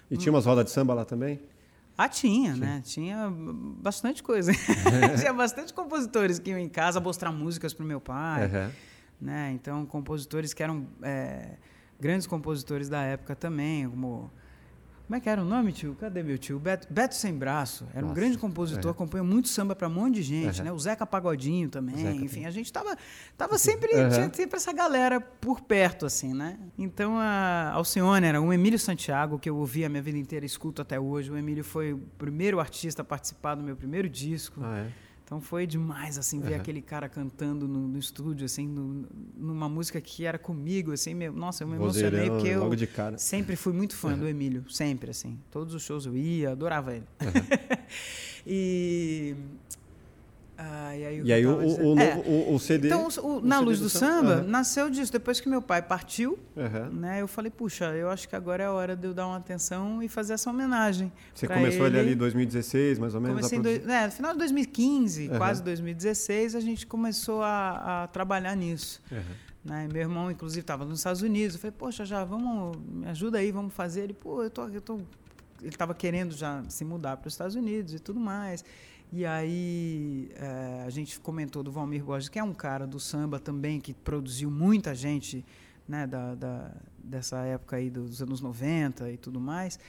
E tinha umas rodas de samba lá também? Ah, tinha, né? Tinha bastante coisa. tinha bastante compositores que iam em casa mostrar músicas pro meu pai. Aham. Né? Então, compositores que eram é, grandes compositores da época também, como... Como é que era o nome, tio? Cadê meu tio? Beto, Beto Sem Braço. Era um Nossa, grande compositor, é. acompanhou muito samba para um monte de gente, Aham. né? O Zeca Pagodinho também. Zeca Enfim, a gente tava, tava sempre, Aham. tinha sempre essa galera por perto, assim, né? Então, a Alcione era o Emílio Santiago, que eu ouvi a minha vida inteira, escuto até hoje. O Emílio foi o primeiro artista a participar do meu primeiro disco. Ah, é? Então foi demais, assim, ver Aham. aquele cara cantando no, no estúdio, assim, no- numa música que era comigo, assim, meu, nossa, eu me emocionei porque eu sempre fui muito fã do Emílio, sempre, assim. Todos os shows eu ia, adorava ele. e... Ah, e aí, o E aí eu o, o, o, É, novo- o- o CD... então, Na Luz do do Samba, aham. nasceu disso. Depois que meu pai partiu, Aham. né, eu falei, puxa, eu acho que agora é a hora de eu dar uma atenção e fazer essa homenagem. Você começou ele. ali em 2016, mais ou menos? Comecei em dois, é, no final de 2015, Aham. quase 2016, a gente começou a, a trabalhar nisso. Né? Meu irmão, inclusive, estava nos Estados Unidos. Eu falei, poxa, já vamos, me ajuda aí, vamos fazer. Ele, pô, eu tô, eu tô... Ele estava querendo já se mudar para os Estados Unidos e tudo mais. E aí eh, a gente comentou do Valmir Borges, que é um cara do samba também, que produziu muita gente né, da, da- dessa época aí dos anos 90 e tudo mais.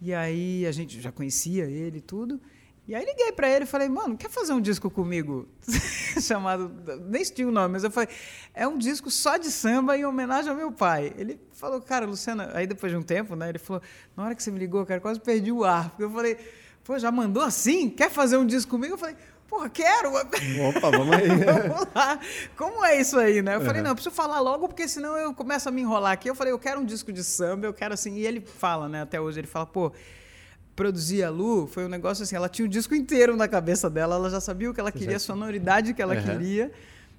E aí a gente já conhecia ele e tudo. E aí liguei para ele e falei, mano, quer fazer um disco comigo? Chamado. Nem tinha o nome, mas eu falei, é um disco só de samba em homenagem ao meu pai. Ele falou, cara, Luciana, aí depois de um tempo, né? Ele falou, na hora que você me ligou, cara, quase perdi o ar. Porque eu falei, pô, já mandou assim? Quer fazer um disco comigo? Eu falei, porra, quero! Opa, vamos aí. Vamos lá. Como é isso aí, né? Eu falei, Uhum. não, eu preciso falar logo, porque senão eu começo a me enrolar aqui. Eu falei, eu quero um disco de samba, eu quero assim. E ele fala, né? Até hoje, ele fala, pô, produzir a Lu foi um negócio assim, ela tinha o disco inteiro na cabeça dela, ela já sabia o que ela queria, a sonoridade que ela Uhum. queria.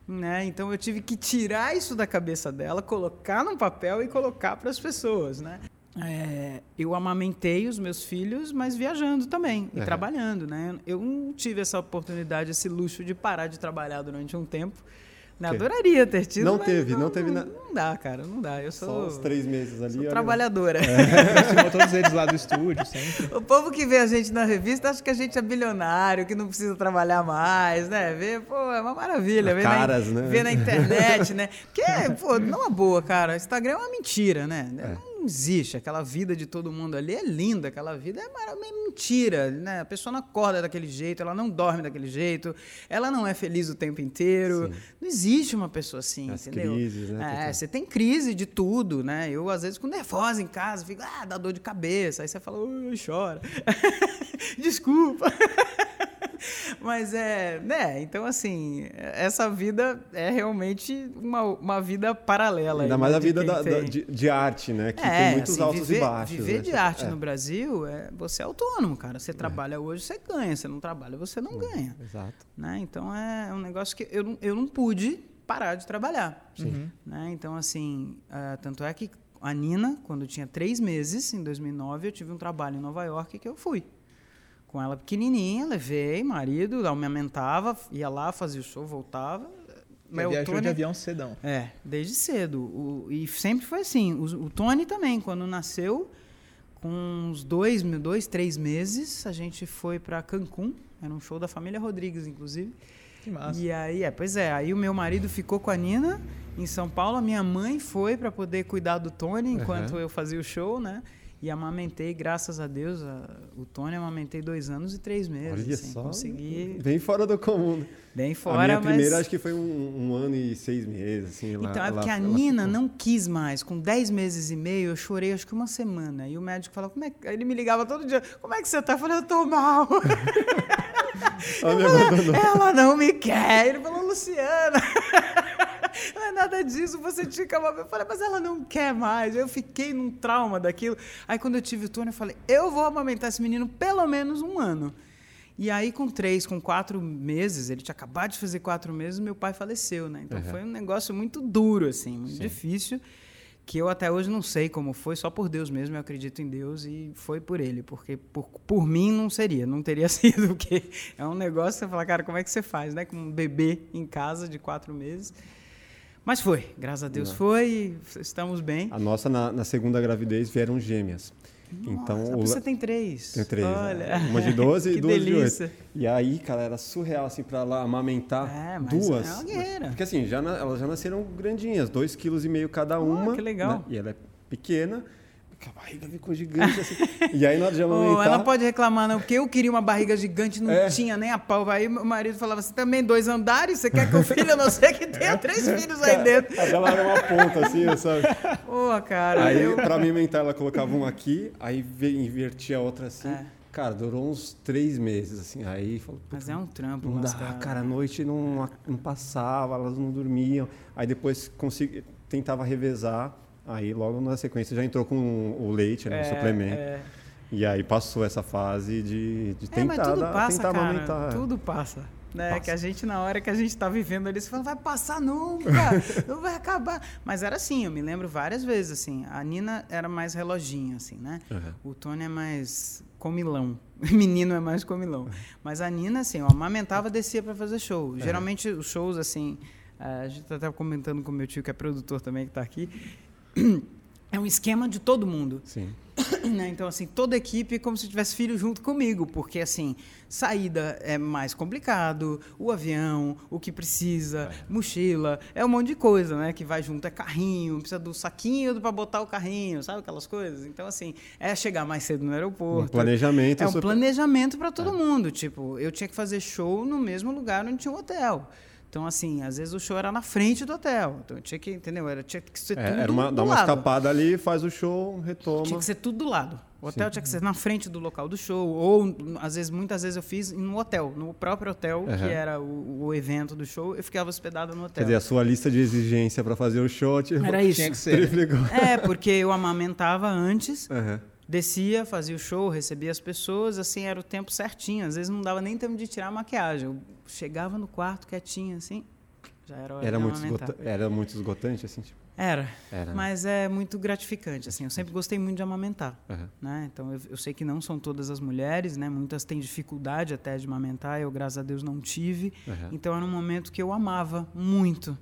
Né? Então eu tive que tirar isso da cabeça dela, colocar num papel e colocar para as pessoas, né? É, eu amamentei os meus filhos, mas viajando também e Uhum. trabalhando, né? Eu não tive essa oportunidade, esse luxo de parar de trabalhar durante um tempo. Né? Adoraria ter tido. Não mas teve, não teve na- Não dá, cara, não dá. Eu Só sou, uns três meses ali. sou trabalhadora. Aproximou todos eles lá do estúdio, sempre. O povo que vê a gente na revista acha que a gente é bilionário, que não precisa trabalhar mais, né? Vê, pô, é uma maravilha. Vê, Caras, na, né? vê na internet, né? Porque, pô, não é boa, cara. Instagram é uma mentira, né? É. Não existe. Aquela vida de todo mundo ali é linda, aquela vida é é mentira, né? A pessoa não acorda daquele jeito, ela não dorme daquele jeito, ela não é feliz o tempo inteiro. Sim. Não existe uma pessoa assim, As entendeu? crises, né? É, você tem crise de tudo, né? Eu, às vezes, fico nervosa em casa, fico, ah, dá dor de cabeça. Aí você fala, chora. Desculpa. Mas é, né? Então, assim, essa vida é realmente uma, uma vida paralela. Ainda aí, mais né, a vida da- tem. da- de, de arte, né? Que É, tem muitos assim, altos viver, e baixos. Viver né? de arte É, no Brasil, é, você é autônomo, cara. Você trabalha hoje, você ganha. Você não trabalha, você não ganha. Exato. Né? Então é um negócio que eu, não- eu não pude parar de trabalhar. Uhum. Né? Então, assim, ah, tanto é que a Nina, quando tinha três meses, em 2009, eu tive um trabalho em Nova York que eu fui. Com ela pequenininha, levei, marido, amamentava, ia lá, fazia o show, voltava. Mas viajou Tony- de avião cedão. é, desde cedo. O- e sempre foi assim. O, o Tony também, quando nasceu, com uns dois, dois, três meses, a gente foi para Cancún. Era um show da família Rodrigues, inclusive. Que massa. E aí, é, pois é, aí o meu marido ficou com a Nina em São Paulo, a minha mãe foi para poder cuidar do Tony enquanto Uhum. eu fazia o show, né? E amamentei, graças a Deus, a- o Tony amamentei dois anos e três meses. Olha assim, só. Consegui Bem fora do comum. né? bem a fora, minha mas... primeira acho que foi um, um ano e seis meses, assim. lá- Então, é lá- porque a ela Nina ficou. não quis mais. Com 10 meses e meio, eu chorei acho que uma semana. E o médico falava, como é que... Ele me ligava todo dia, como é que você tá? Eu falei, eu tô mal. Ela não me quer. Ele falou, Luciana. Nada disso, você tinha que amar. Eu falei, mas ela não quer mais. Eu fiquei num trauma daquilo. Aí quando eu tive o Tony, eu falei, eu vou amamentar esse menino pelo menos um ano. E aí, com três, com quatro meses, ele tinha acabado de fazer quatro meses, meu pai faleceu, né? Então Uhum. foi um negócio muito duro, assim, muito difícil, que eu até hoje não sei como foi, só por Deus mesmo, eu acredito em Deus e foi por ele, porque por, por mim não seria, não teria sido, porque é um negócio você fala, cara, como é que você faz, né? Com um bebê em casa de quatro meses. Mas foi, graças a Deus Não. foi, e estamos bem. A nossa, na, na segunda gravidez, vieram gêmeas. então, Nossa, o, você tem três. Tem três. Olha. é. Uma de 12 e duas de delícia. 8. E aí, cara, era surreal, assim, pra ela amamentar É, duas. é uma guerreira. Porque assim, já, na- elas já nasceram grandinhas, 2,5 kg cada uma. que legal. né? E ela é pequena, a barriga ficou gigante, assim. e aí, de Oh, amamentar... ela pode reclamar, não, porque eu queria uma barriga gigante, não É. tinha nem a pau. Aí meu marido falava assim: também dois andares? Você quer que o filho, não ser que tenha três filhos aí dentro? A dela era uma ponta, assim, sabe? Pô, cara, Aí, eu. pra amamentar, ela colocava um aqui, aí ve- invertia a outra assim. É. Cara, durou uns três meses, assim. Aí falou, Mas é um trampo, Não dá, lascado. cara, a noite não, não passava, elas não dormiam. Aí depois consegui, tentava revezar, aí logo na sequência já entrou com o leite, né, o suplemento. É, E aí passou essa fase de, de é. tentar, É, mas tudo passa, tentar cara. amamentar. Tudo passa. Né? Passa. Que a gente, na hora que a gente tá vivendo ali, você fala, vai passar nunca, não vai acabar. Mas era assim, eu me lembro várias vezes, assim. A Nina era mais reloginho, assim, né? Uhum. O Tony é mais comilão. O menino é mais comilão. Mas a Nina, assim, eu amamentava, descia para fazer show. Geralmente os shows, assim, a gente tá até comentando com meu tio, que é produtor também, que tá aqui. É um esquema de todo mundo. Sim. né? Então, assim, toda a equipe é como se tivesse filho junto comigo, porque, assim, saída é mais complicado, o avião, o que precisa, mochila, é um monte de coisa, né? Que vai junto, é carrinho, precisa do saquinho para botar o carrinho, sabe aquelas coisas? Então, assim, é chegar mais cedo no Um aeroporto. planejamento. É um super- planejamento para todo mundo. Tipo, eu tinha que fazer show no mesmo lugar onde tinha um hotel. Então, assim, às vezes o show era na frente do hotel. Então, eu tinha que, entendeu? Era, tinha que ser É, tudo era uma, do dá uma lado. escapada ali, faz o show, retoma. Tinha que ser tudo do lado. O hotel tinha que ser na frente do local do show. Ou, às vezes, muitas vezes eu fiz no hotel, no próprio hotel, Aham. que era o, o evento do show, eu ficava hospedado no Quer hotel. dizer, a sua lista de exigência para fazer o show, tipo, Era isso. Tinha que ser. triplicou. É, porque eu amamentava antes, Aham. Descia, fazia o show, recebia as pessoas, assim, era o tempo certinho. Às vezes não dava nem tempo de tirar a maquiagem. Eu chegava no quarto quietinho, assim, já era hora Era de muito, amamentar. era muito esgotante, assim, tipo. Era, Era. mas é muito gratificante, assim. Eu sempre gostei muito de amamentar. Aham. né? Então eu, eu sei que não são todas as mulheres, né? Muitas têm dificuldade até de amamentar. Eu graças a Deus não tive. Aham. Então era um momento que eu amava muito.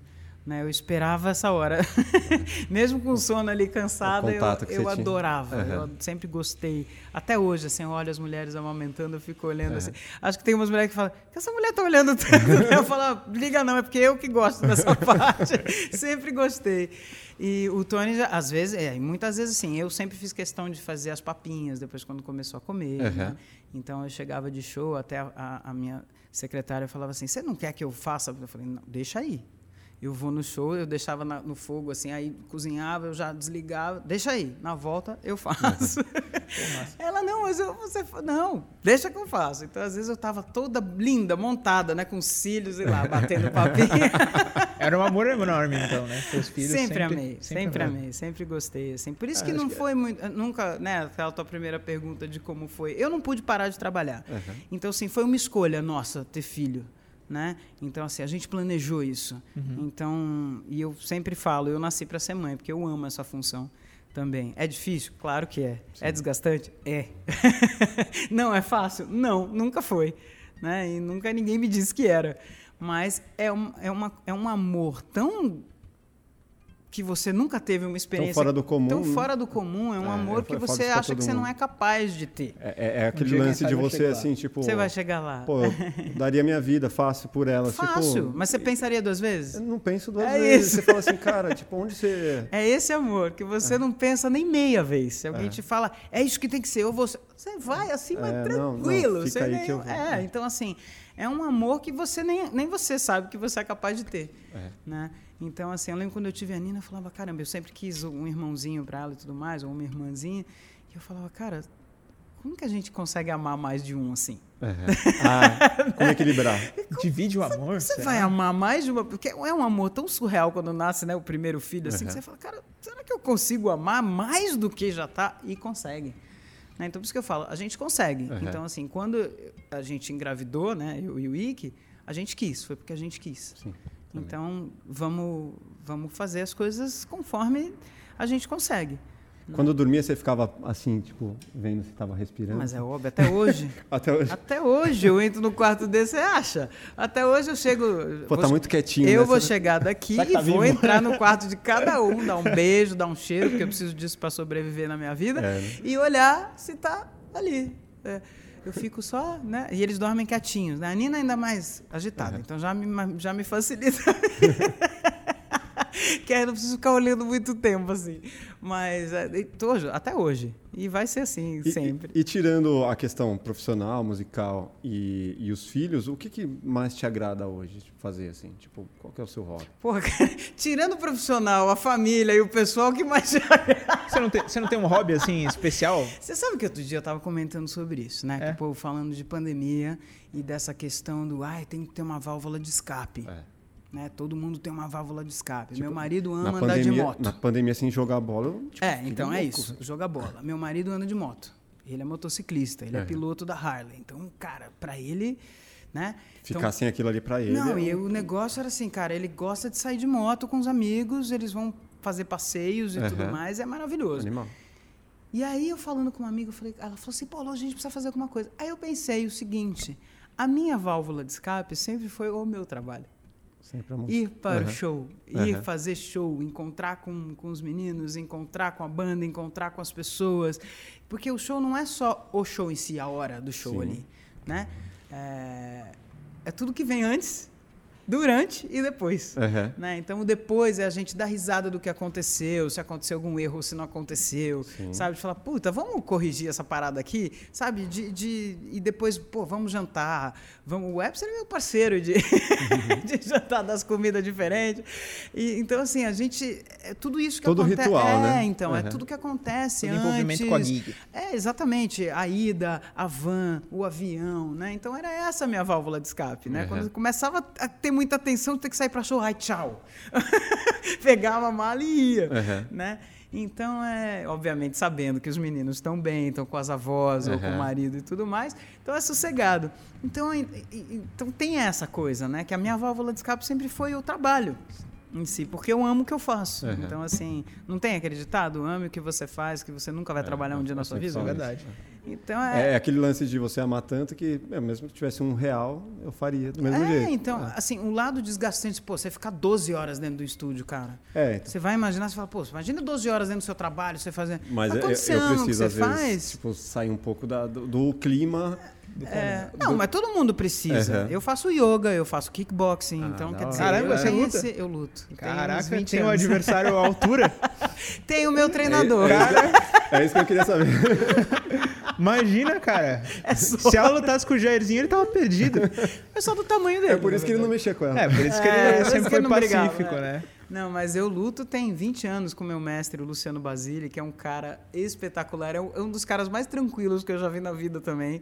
Né? Eu esperava essa hora. Mesmo com o sono ali cansada, eu, eu adorava. Aham. Eu sempre gostei. Até hoje, assim, eu olho as mulheres amamentando, eu fico olhando assim. Acho que tem umas mulheres que falam, que essa mulher tá olhando tanto? eu falo, liga não, é porque eu que gosto dessa parte. sempre gostei. E o Tony, às vezes, é, muitas vezes assim, eu sempre fiz questão de fazer as papinhas depois quando começou a comer. Aham. né? Então eu chegava de show, até a, a- a minha secretária falava assim: Você não quer que eu faça? Eu falei: Não, deixa aí. Eu vou no show, eu deixava na- no fogo, assim, aí cozinhava, eu já desligava. Deixa aí, na volta eu faço. Ela, não, mas eu, você. Não, deixa que eu faço. Então, às vezes, eu tava toda linda, montada, né? Com cílios e lá, batendo papinho. Era um amor enorme, então, né? Seus filhos sempre, amei, sempre, amou. amei, sempre gostei. Assim. Por isso Ah, que não que- foi muito. Nunca, né? Aquela tua primeira pergunta de como foi. Eu não pude parar de trabalhar. Uhum. Então, assim, foi uma escolha nossa ter filho. Né? Então, assim, a gente planejou isso. Uhum. Então, e eu sempre falo, eu nasci para ser mãe, porque eu amo essa função também. É difícil? Claro que é. É desgastante? É. não é fácil? Não, nunca foi. Né? E nunca ninguém me disse que era. Mas é um, é uma, é um amor tão que você nunca teve uma experiência fora do comum, tão né? fora do comum, é um É, amor é que você acha que você não é capaz de ter. É, é- é aquele quem lance de eu você, assim, tipo. Você vai chegar lá. Pô, eu daria minha vida fácil por ela. Fácil, Tipo, mas você pensaria duas Eu vezes? não penso duas É vezes. isso. Você fala assim, cara, tipo, onde você. É esse amor que você não pensa nem meia vez. Se alguém É. te fala, é isso que tem que ser, ou você, você vai assim, mas É, não, não, tranquilo. você nem- eu. É, então assim, é um amor que você nem, nem você sabe que você é capaz de ter. É. Né? Então, assim, eu lembro quando eu tive a Nina, eu falava, caramba, eu sempre quis um irmãozinho para ela e tudo mais, ou uma irmãzinha. E eu falava, cara, como que a gente consegue amar mais de um assim? É. Ah, como equilibrar? Divide o amor? Você vai amar mais de uma. Porque é um amor tão surreal quando nasce né, o primeiro filho, assim, que Uhum. você fala, cara, será que eu consigo amar mais do que já tá? E consegue. Né, Então, por isso que eu falo, a gente consegue. Uhum. Então, assim, quando a gente engravidou, né, eu e o Ike, a gente quis, foi porque a gente quis. Sim. Também. Então, vamos, vamos fazer as coisas conforme a gente consegue. Quando eu dormia, você ficava assim, tipo, vendo se tava respirando. Mas é óbvio, até hoje. Até hoje. até hoje eu entro no quarto desse, você acha? Até hoje eu chego. Pô, tá vou- muito quietinho. Eu né? vou chegar daqui que e tá vou vivo? entrar no quarto de cada um, dar um beijo, dar um cheiro, porque eu preciso disso para sobreviver na minha vida, É, né? e olhar se tá ali. É, eu fico só, né? E eles dormem quietinhos. Né? A Nina ainda mais agitada, Uhum. então já me, já me facilita. que aí eu não preciso ficar olhando muito tempo, assim. Mas é, tô- até hoje. E vai ser assim, E- sempre. E, e tirando a questão profissional, musical e, e os filhos, o que, que mais te agrada hoje fazer, assim? Tipo, qual que é o seu hobby? Porra, cara, tirando o profissional, a família e o pessoal, que mais Você não, tem, você não tem um hobby assim especial? Você sabe que outro dia eu estava comentando sobre isso, né? É? Que o povo falando de pandemia e dessa questão do, ai, tem que ter uma válvula de escape. É. Né? Todo mundo tem uma válvula de escape. Tipo, Meu marido ama andar de moto. na pandemia, sem jogar bola, eu, tipo, É, então é louco, isso. Joga bola. Meu marido anda de moto. Ele é motociclista, ele é, É. piloto da Harley. Então, cara, pra ele, né? Ficar Então, sem aquilo ali pra ele. Não, é e um- o negócio era assim, cara, ele gosta de sair de moto com os amigos, eles vão fazer passeios e tudo Aham. mais, é maravilhoso. Animal. E aí eu falando com uma amiga, eu falei, ela falou assim, Paulo, a gente precisa fazer alguma coisa. Aí eu pensei o seguinte, a minha válvula de escape sempre foi o meu trabalho. Sempre a música. Ir para o Aham. show, ir Aham. fazer show, encontrar com, com os meninos, encontrar com a banda, encontrar com as pessoas. Porque o show não é só o show em si, a hora do show Sim. ali. Né? É, é tudo que vem antes, durante e depois. Aham. Né? Então, o depois é a gente dar risada do que aconteceu, se aconteceu algum erro ou se não aconteceu, Sim. sabe? De falar, puta, vamos corrigir essa parada aqui, sabe? De, de- e depois, pô, vamos jantar. Vamos, o Webster é meu parceiro de, de jantar das comidas diferentes. E, então, assim, a gente. É tudo isso que Todo acontece. ritual, é, né? então, é Uhum. tudo que acontece Todo antes. envolvimento com a gig. É, exatamente. A ida, a van, o avião, né? Então era essa a minha válvula de escape, né? Uhum. Quando começava a ter muita atenção, ter que sair para show, ai, tchau. Pegava a mala e ia, Uhum. né? Então, é, obviamente, sabendo que os meninos estão bem, estão com as avós ou com o Uhum. marido e tudo mais, então é sossegado. Então, e- e- então tem essa coisa, né? Que a minha válvula de escape sempre foi o trabalho em si, porque eu amo o que eu faço. Uhum. Então, assim, não tem aquele ditado, ame o que você faz, que você nunca vai trabalhar um dia na eu sua vida? É verdade. Então É, é. aquele lance de você amar tanto que, meu, mesmo que tivesse um real, eu faria do mesmo É, jeito. então, assim, o lado desgastante, pô, você ficar 12 horas dentro do estúdio, cara. É, então. Você vai imaginar, você fala, pô, imagina 12 horas dentro do seu trabalho, você fazer. Mas eu, quando eu que preciso, às vezes, faz. tipo, sair um pouco da- do, do clima. é, não, mas todo mundo precisa. Aham. Eu faço yoga, eu faço kickboxing, Ah, então quer dizer. Caramba, eu você luta? esse- eu luto. Caraca, 20 tem um adversário à altura. Tem o meu treinador. É, é isso que eu queria saber. Imagina, cara. É só- Se ela lutasse com o Jairzinho, ele tava perdido. É só do tamanho dele. É por isso que ele não verdade. mexia com ela. É, por isso que É, ele sempre que foi ele não brigava, pacífico, é. né? Não, mas eu luto tem 20 anos com meu mestre, o Luciano Basile, que é um cara espetacular. É um é um dos caras mais tranquilos que eu já vi na vida também.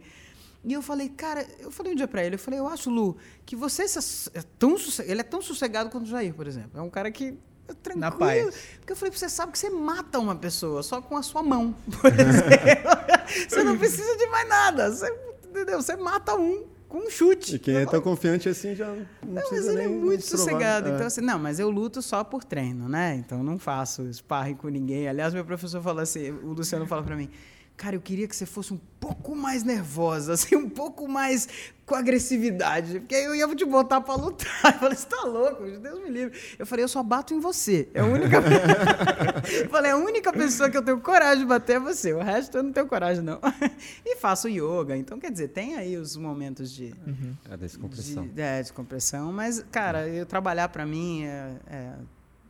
E eu falei, cara, eu falei um dia pra ele, eu falei, eu acho, Lu, que você se- é tão ele é tão sossegado quanto o Jair, por exemplo. É um cara que tranquilo. Na paz. Porque eu falei, você sabe que você mata uma pessoa só com a sua mão, por exemplo. você não precisa de mais nada. Você, entendeu? Você mata um com um chute. E quem é tão confiante assim já não, Não, mas ele é muito sossegado. É. Então, assim, não, mas eu luto só por treino, né? Então, não faço sparring com ninguém. Aliás, meu professor falou assim, o Luciano fala pra mim, cara, eu queria que você fosse um pouco mais nervosa, assim, um pouco mais com agressividade, porque aí eu ia te botar pra lutar. Eu falei, você tá louco? Deus me livre. Eu falei, eu só bato em você. É a única... eu falei, a única pessoa que eu tenho coragem de bater é você. O resto eu não tenho coragem, não. e faço yoga. Então, quer dizer, tem aí os momentos de... É da descompressão. De, é, descompressão. Mas, cara, eu trabalhar pra mim é, é,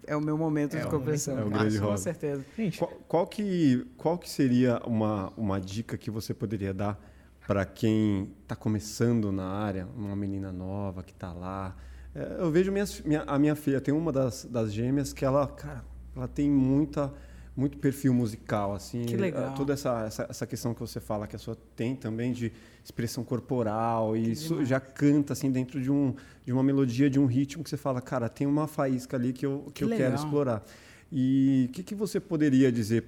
é o meu momento É de o compressão. momento- é o grande com hobby. certeza. Gente, Qual, qual que, qual que seria uma, uma dica que você poderia dar para quem está começando na área, uma menina nova que está lá? É, eu vejo minhas, minha, a minha filha, tem uma das, das gêmeas que ela, cara, ela tem muita muito perfil musical, assim. Que legal. Toda essa, essa, essa questão que você fala que a sua tem também de expressão corporal e isso já canta assim dentro de, um, de uma melodia, de um ritmo que você fala, cara, tem uma faísca ali que eu, que Que eu quero legal. explorar. E o que, que você poderia dizer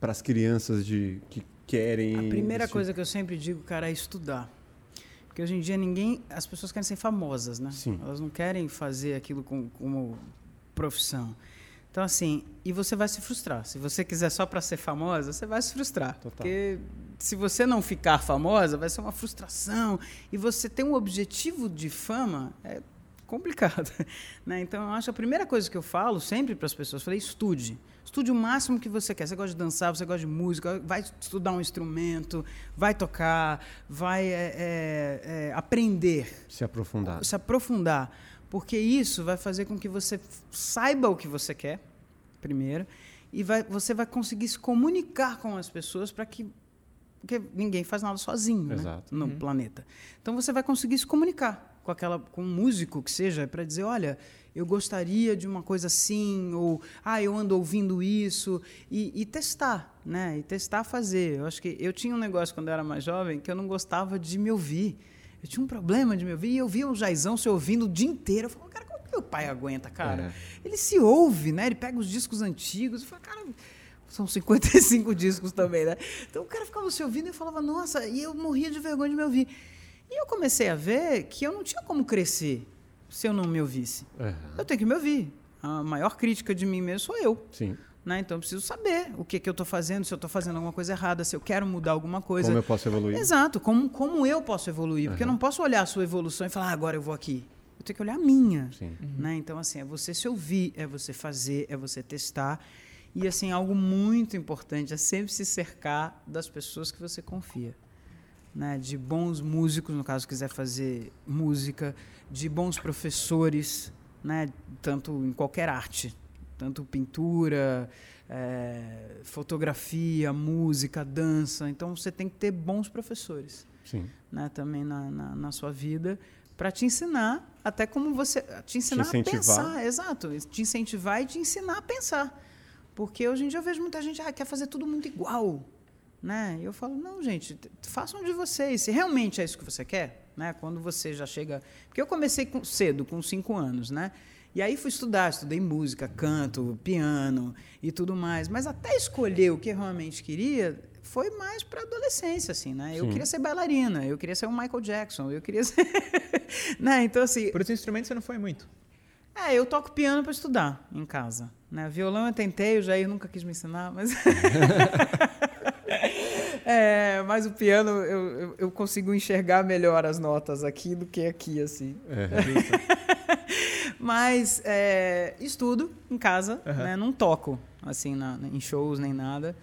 para as crianças de, que querem. A primeira coisa que eu sempre digo, cara, é estudar. Porque hoje em dia ninguém. As pessoas querem ser famosas, né? Sim. Elas não querem fazer aquilo com- como profissão. Então, assim, e você vai se frustrar. Se você quiser só para ser famosa, você vai se frustrar. Total. Porque se você não ficar famosa, vai ser uma frustração. E você ter um objetivo de fama é complicado. Né? Então, eu acho que a primeira coisa que eu falo sempre para as pessoas, falei, estude. Estude o máximo que você quer. Você gosta de dançar, você gosta de música, vai estudar um instrumento, vai tocar, vai é, é, é, aprender Se aprofundar. se aprofundar, porque isso vai fazer com que você saiba o que você quer, primeiro, e vai, você vai conseguir se comunicar com as pessoas para que porque ninguém faz nada sozinho né, no planeta. Então você vai conseguir se comunicar com aquela com um músico que seja para dizer, olha, eu gostaria de uma coisa assim, ou ah, eu ando ouvindo isso e, e testar, né? E testar fazer. Eu acho que eu tinha um negócio quando eu era mais jovem que eu não gostava de me ouvir. Eu tinha um problema de me ouvir e eu via o Jaizão se ouvindo o dia inteiro. Eu falava, cara, como que meu pai aguenta, cara? Ele se ouve, né? Ele pega os discos antigos. Eu falava, cara, são 55 discos também, né? Então o cara ficava se ouvindo e eu falava, nossa, e eu morria de vergonha de me ouvir. E eu comecei a ver que eu não tinha como crescer se eu não me ouvisse. Aham. Eu tenho que me ouvir. A maior crítica de mim mesmo sou eu. Sim. Né? Então eu preciso saber o que, que eu estou fazendo, se eu estou fazendo alguma coisa errada, se eu quero mudar alguma coisa. Como eu posso evoluir? Exato, como, como eu posso evoluir. Porque eu não posso olhar a sua evolução e falar, ah, agora eu vou aqui. Eu tenho que olhar a minha. Sim. Né? Então, assim, é você se ouvir, é você fazer, é você testar. E, assim, algo muito importante é sempre se cercar das pessoas que você confia. Né? De bons músicos, no caso, quiser fazer música, de bons professores, né? tanto em qualquer arte, tanto pintura, eh, fotografia, música, dança. Então, você tem que ter bons professores Sim. né, também na, na, na sua vida para te ensinar até como você te ensinar a incentivar. pensar, exato, te incentivar e te ensinar a pensar, porque hoje em dia eu vejo muita gente ah, quer fazer tudo muito igual, né? E eu falo não, gente, façam de vocês, se realmente é isso que você quer, né? Quando você já chega, porque eu comecei com- cedo, com cinco anos, né? E aí fui estudar, estudei música, canto, piano e tudo mais. Mas até escolher o que eu realmente queria foi mais para adolescência, assim, né? Eu Sim. queria ser bailarina, eu queria ser um Michael Jackson, eu queria ser... né? Então, assim, por esse instrumento você não foi muito. É, eu toco piano para estudar em casa. Né? Violão eu tentei, o Jair nunca quis me ensinar, mas. É, mas o piano eu, eu, eu consigo enxergar melhor as notas aqui do que aqui, assim. Mas é, estudo em casa, Aham. né? não toco assim na- em shows nem nada.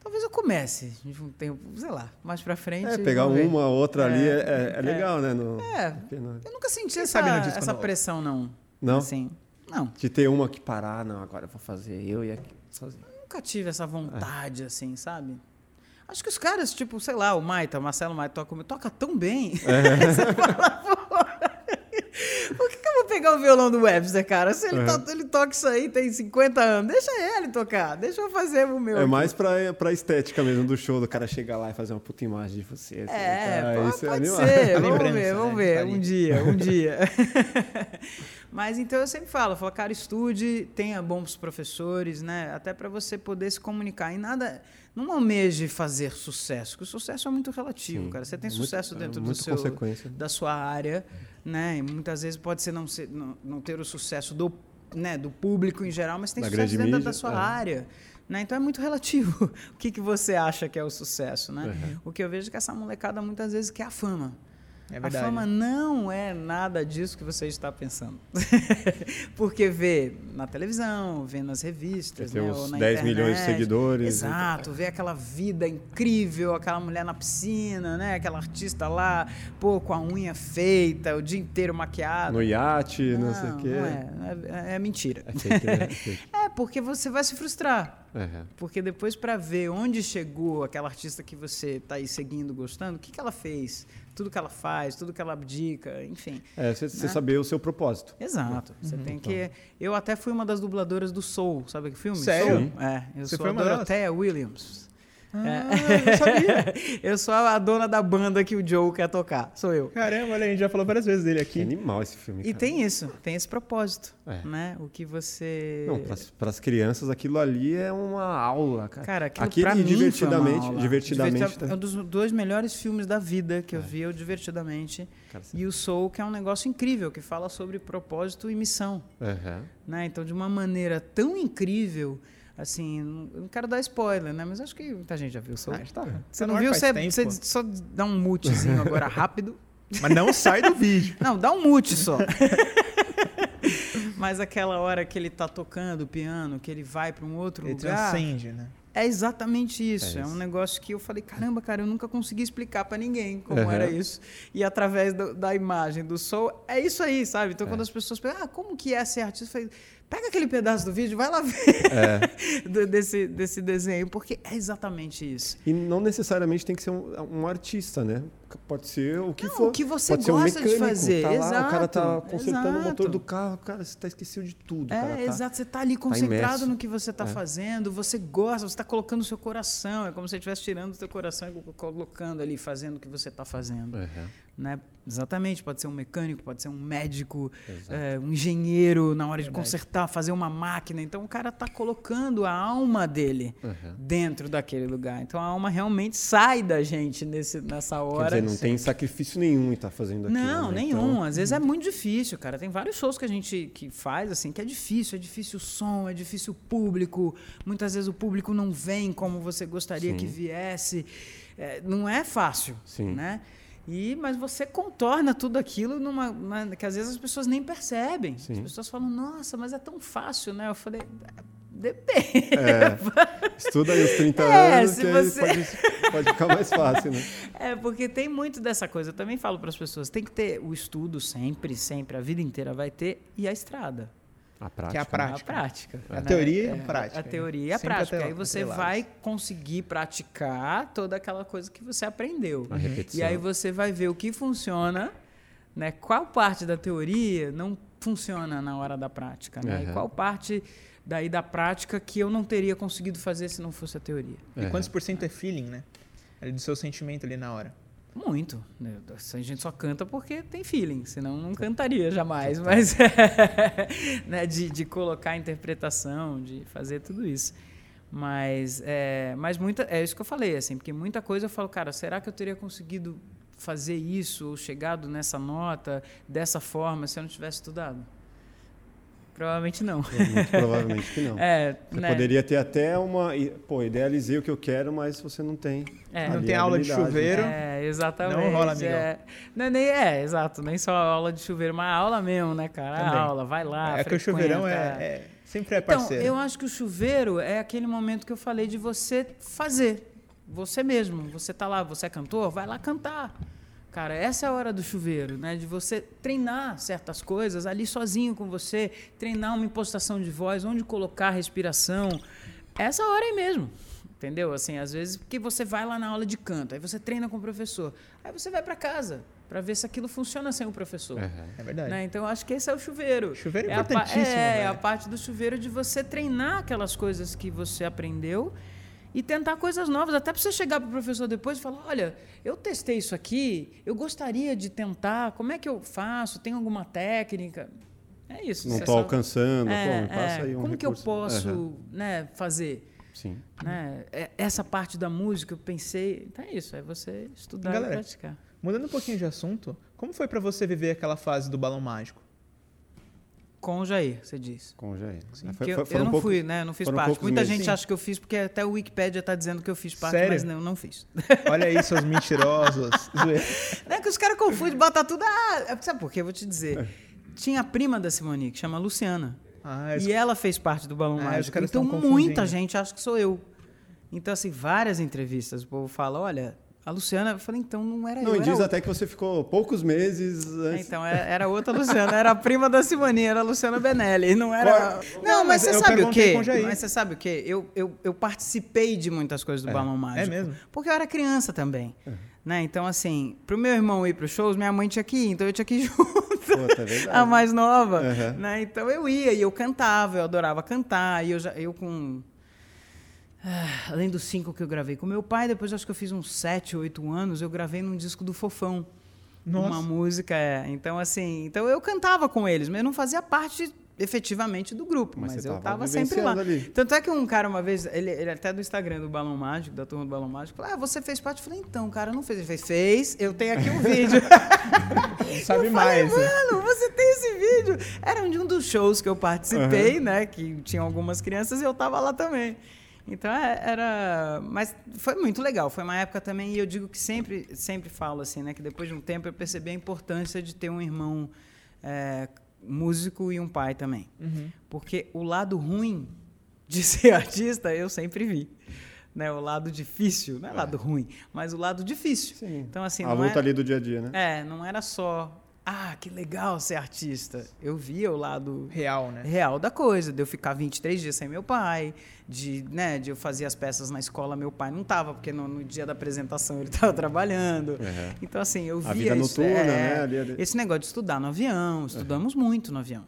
Talvez eu comece de um tempo, sei lá, mais pra frente. É, pegar uma, outra ali É, é, é- é legal, né? No, É, no- eu nunca senti Quem essa, sabe no disco essa pressão, não. Não? Assim, não. De ter uma que parar, não, agora eu vou fazer eu e aqui sozinho. Nunca tive essa vontade, assim, sabe? Acho que os caras, tipo, sei lá, o Maita, o Marcelo Maita toca, toca tão bem. É. Você fala, pô, por que, que, eu vou pegar o violão do Webster, cara? Se ele, uhum. to, ele toca isso aí, tem 50 anos, deixa ele tocar, deixa eu fazer o meu. É aqui. mais pra, pra estética mesmo do show, do cara chegar lá e fazer uma puta imagem de você. Assim, é, tá, pode, pode é ser, vamos ver, vamos né? ver, um dia, um dia. Mas então eu sempre falo, eu falo, cara, estude, tenha bons professores, né? Até para você poder se comunicar. E nada, não almeje fazer sucesso, porque o sucesso é muito relativo, Sim, cara. Você tem é sucesso muito, dentro é do seu, da sua área, né? E muitas vezes pode ser não, ser, não, não ter o sucesso do, né, do público em geral, mas tem da sucesso dentro mídia, da sua é. área. Né? Então é muito relativo o que, que você acha que é o sucesso. Né? Uhum. O que eu vejo é que essa molecada muitas vezes quer a fama. É a fama não é nada disso que você está pensando. Porque vê na televisão, vê nas revistas, né, ou na 10 internet. milhões de seguidores. Exato, vê aquela vida incrível, aquela mulher na piscina, né? aquela artista lá, pô, com a unha feita, o dia inteiro maquiada. No iate, não, não sei o quê. Não é, é, é mentira. É, fake, né? é, porque você vai se frustrar. Uhum. Porque depois, para ver onde chegou aquela artista que você está aí seguindo, gostando, o que, que ela fez? Tudo que ela faz, tudo que ela abdica, enfim. É, você né? saber o seu propósito. Exato. Você uhum, tem que. Então. Eu até fui uma das dubladoras do Soul, sabe que filme? Sério? Soul. É, eu você sou a Dorothea Williams. Ah, é. eu sabia. eu sou a dona da banda que o Joe quer tocar. Sou eu. Caramba, olha, a gente já falou várias vezes dele aqui. Que animal esse filme. E tem isso, tem esse propósito. É. Né? O que você. Não, para as crianças, aquilo ali é uma aula, cara. Cara, aquilo, aquilo pra divertidamente, mim divertidamente. É um dos dois melhores filmes da vida que eu é. vi, eu divertidamente. Cara, e o Soul, que é um negócio incrível, que fala sobre propósito e missão. Uhum. Né? Então, de uma maneira tão incrível assim, não quero dar spoiler, né? Mas acho que muita gente já viu. Só, ah, tá. Você não viu? Você, você só dá um mutezinho agora rápido. Mas não sai do vídeo. Não, dá um mute só. Mas aquela hora que ele tá tocando o piano, que ele vai para um outro ele lugar. Transcende, né? É exatamente isso. É, é, um negócio que eu falei, caramba, cara, eu nunca consegui explicar para ninguém como uhum. era isso. E através do, da imagem do som, é isso aí, sabe? Então, é. quando as pessoas perguntam, ah, como que é ser artista? Eu falei, Pega aquele pedaço do vídeo, vai lá ver é. desse, desse desenho, porque é exatamente isso. E não necessariamente tem que ser um, um artista, né? Pode ser o que não, for. O que você Pode gosta um de fazer. Tá lá, exato, o cara tá consertando exato. o motor do carro, cara, você tá esquecido de tudo. É, tá, exato. Você tá ali tá concentrado tá no que você tá é. fazendo, você gosta, você tá colocando o seu coração. É como se você estivesse tirando o seu coração e colocando ali, fazendo o que você tá fazendo. Uhum. Né? Exatamente, pode ser um mecânico, pode ser um médico, é, um engenheiro na hora de consertar, fazer uma máquina. Então o cara está colocando a alma dele uhum. dentro daquele lugar. Então a alma realmente sai da gente nesse, nessa hora. Quer dizer, não tem sacrifício nenhum em estar tá fazendo aquilo. Não, né? nenhum. Então... Às vezes é muito difícil, cara. Tem vários shows que a gente que faz assim que é difícil. É difícil o som, é difícil o público. Muitas vezes o público não vem como você gostaria Sim. que viesse. É, não é fácil, Sim. né? E, mas você contorna tudo aquilo numa, uma, que às vezes as pessoas nem percebem. Sim. As pessoas falam, nossa, mas é tão fácil, né? Eu falei, depende. É, estuda aí os 30 é, anos que você... pode, pode ficar mais fácil, né? É, porque tem muito dessa coisa. Eu também falo para as pessoas, tem que ter o estudo sempre, sempre, a vida inteira vai ter, e a estrada. A prática. Que é a prática. A prática. A né? teoria e a é, prática. A teoria e a prática. Aí você vai conseguir praticar toda aquela coisa que você aprendeu. A repetição. E aí você vai ver o que funciona, né? Qual parte da teoria não funciona na hora da prática, né? Uhum. E qual parte daí da prática que eu não teria conseguido fazer se não fosse a teoria. E quantos por cento é feeling, né? É do seu sentimento ali na hora. Muito. Né? A gente só canta porque tem feeling, senão não cantaria jamais. Mas né? de, de colocar a interpretação, de fazer tudo isso. Mas, é, mas muita, é isso que eu falei, assim, porque muita coisa eu falo, cara, será que eu teria conseguido fazer isso ou chegado nessa nota dessa forma se eu não tivesse estudado? Provavelmente não. Muito provavelmente que não. É, você né? poderia ter até uma. Pô, idealizei o que eu quero, mas você não tem. É. Não tem aula de chuveiro. É, exatamente. Não rola, amigão. É, não, nem, é, exato. Nem só aula de chuveiro, mas aula mesmo, né, cara? Também. aula, vai lá. É que o chuveirão é, é, sempre é então, parceiro. Então, eu acho que o chuveiro é aquele momento que eu falei de você fazer. Você mesmo. Você tá lá, você é cantor, vai lá cantar. Cara, essa é a hora do chuveiro, né? De você treinar certas coisas ali sozinho com você, treinar uma impostação de voz, onde colocar a respiração. Essa hora aí mesmo. Entendeu? Assim, às vezes, porque você vai lá na aula de canto, aí você treina com o professor, aí você vai para casa para ver se aquilo funciona sem o professor. Uhum. É verdade. Né? Então, acho que esse é o chuveiro. Chuveiro é, é importantíssimo. É, velho. a parte do chuveiro de você treinar aquelas coisas que você aprendeu e tentar coisas novas. Até para você chegar para o professor depois e falar: olha, eu testei isso aqui, eu gostaria de tentar, como é que eu faço? Tem alguma técnica? É isso. Não você estou alcançando, É, pô, passa é, aí um Como que eu recurso. posso Aham, né, fazer? Sim. Né? É- Essa parte da música, eu pensei. Então é isso, é você estudar Galera, e praticar. Mudando um pouquinho de assunto, como foi pra você viver aquela fase do balão mágico? Com o Jair, você diz. Com o Jair. É, Porque eu, foi- eu foram não fui, né? Eu não fiz parte. Muita gente Sim. acha que eu fiz porque até o Wikipedia está dizendo que eu fiz parte, Sério? mas não, não fiz. Olha aí, seus mentirosos. Zoeira. É que os caras confundem, botam tudo. Ah, é- sabe por quê? Eu vou te dizer. Tinha a prima da Simone, que chama Luciana. Ah, os- E ela fez parte do Balão Ah, Mágico. Então tão muita gente acha que sou eu. Então, assim, várias entrevistas, o povo fala, olha, a Luciana, eu falei, então não era Não, eu. era diz até que você ficou poucos meses É, antes. Então, era, era outra Luciana, era a prima da Simone, era a Luciana Benelli, não era... Não, Não, mas mas você sabe o quê? Mas você sabe o quê? Eu, eu, eu participei de muitas coisas do Balão Mágico. mesmo? Porque eu era criança também. Né? Então, assim, pro meu irmão ir pros shows, minha mãe tinha que ir, então eu tinha que ir junto. Puta, é a mais nova. Uhum. Né? Então eu ia e eu cantava, eu adorava cantar. E eu, já, eu com. Ah, além dos cinco que eu gravei com meu pai, depois acho que eu fiz uns sete, oito anos, eu gravei num disco do Fofão. Nossa. Uma música, é. Então, assim, então eu cantava com eles, mas eu não fazia parte efetivamente do grupo, Mas mas, eu tava tava sempre lá. ali. Tanto é que um cara uma vez, ele, ele até do Instagram do Balão Mágico, da turma do Balão Mágico, falou: Ah, você fez parte? Eu falei, então, cara, não fez. Ele fez, fez, eu tenho aqui um vídeo. Não sabe Eu mais. Falei, né? Mano, você tem esse vídeo? Era de um dos shows que eu participei, né? Que tinha algumas crianças e eu tava lá também. Então é- era. Mas foi muito legal. Foi uma época também, e eu digo que sempre, sempre falo assim, né? Que depois de um tempo eu percebi a importância de ter um irmão é, músico e um pai também. Uhum. Porque o lado ruim de ser artista eu sempre vi. Né, o lado difícil, não é lado ruim, mas o lado difícil. Sim. Então, assim, a não luta é, ali do dia a dia, né? é, não era só, ah, que legal ser artista. Eu via o lado Real, né? real da coisa, de eu ficar 23 dias sem meu pai, de, né, de eu fazer as peças na escola, meu pai não tava, porque no, no dia da apresentação ele estava trabalhando. Uhum. Então, assim, eu via A vida isso, noturna, é, né, ali- ali. Esse negócio de estudar no avião, estudamos muito no avião,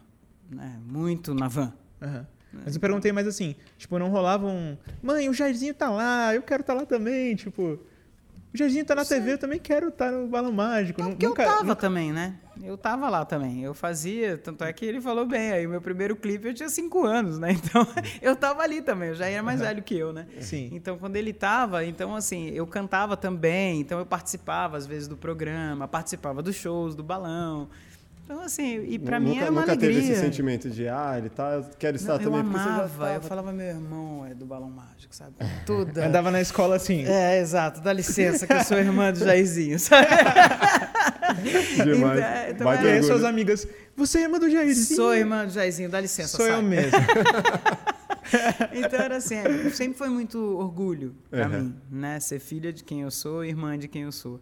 né, muito na van. Aham. Mas eu perguntei mais assim, tipo, não rolava um. Mãe, o Jairzinho tá lá, eu quero estar lá também, tipo. O Jairzinho tá na TV, eu também quero estar no balão mágico. Não, porque nunca, eu tava nunca- também, né? Eu tava lá também. Eu fazia, tanto é que ele falou bem. Aí o meu primeiro clipe eu tinha cinco anos, né? Então eu tava ali também. Eu já era mais velho que eu, né? Sim. Então quando ele tava, então assim, eu cantava também. Então eu participava às vezes do programa, participava dos shows, do balão. Então assim, e pra nunca, mim era uma nunca alegria. teve esse sentimento de, ah, ele tá, eu quero estar Não, eu também, porque você já amava, eu falava, meu irmão é do Balão Mágico, sabe? Toda. Andava na escola assim. É, exato. Dá licença que eu sou irmã do Jairzinho, sabe? Demais. Então, então Baita E aí é- orgulho. suas amigas, você é irmã do Jairzinho? Sou irmã do Jairzinho, dá licença. Sou eu sai. mesmo. Então era assim, é, sempre foi muito orgulho pra Uhum. mim, né? Ser filha de quem eu sou, irmã de quem eu sou.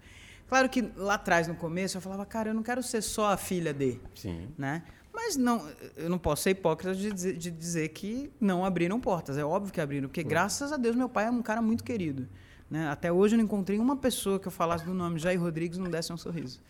Claro que lá atrás, no começo, eu falava, cara, eu não quero ser só a filha de, Sim. né? Mas não, eu não posso ser hipócrita de dizer, de dizer que não abriram portas. É óbvio que abriram, porque graças a Deus meu pai é um cara muito querido. Né? Até hoje eu não encontrei uma pessoa que eu falasse do nome Jair Rodrigues e não desse um sorriso.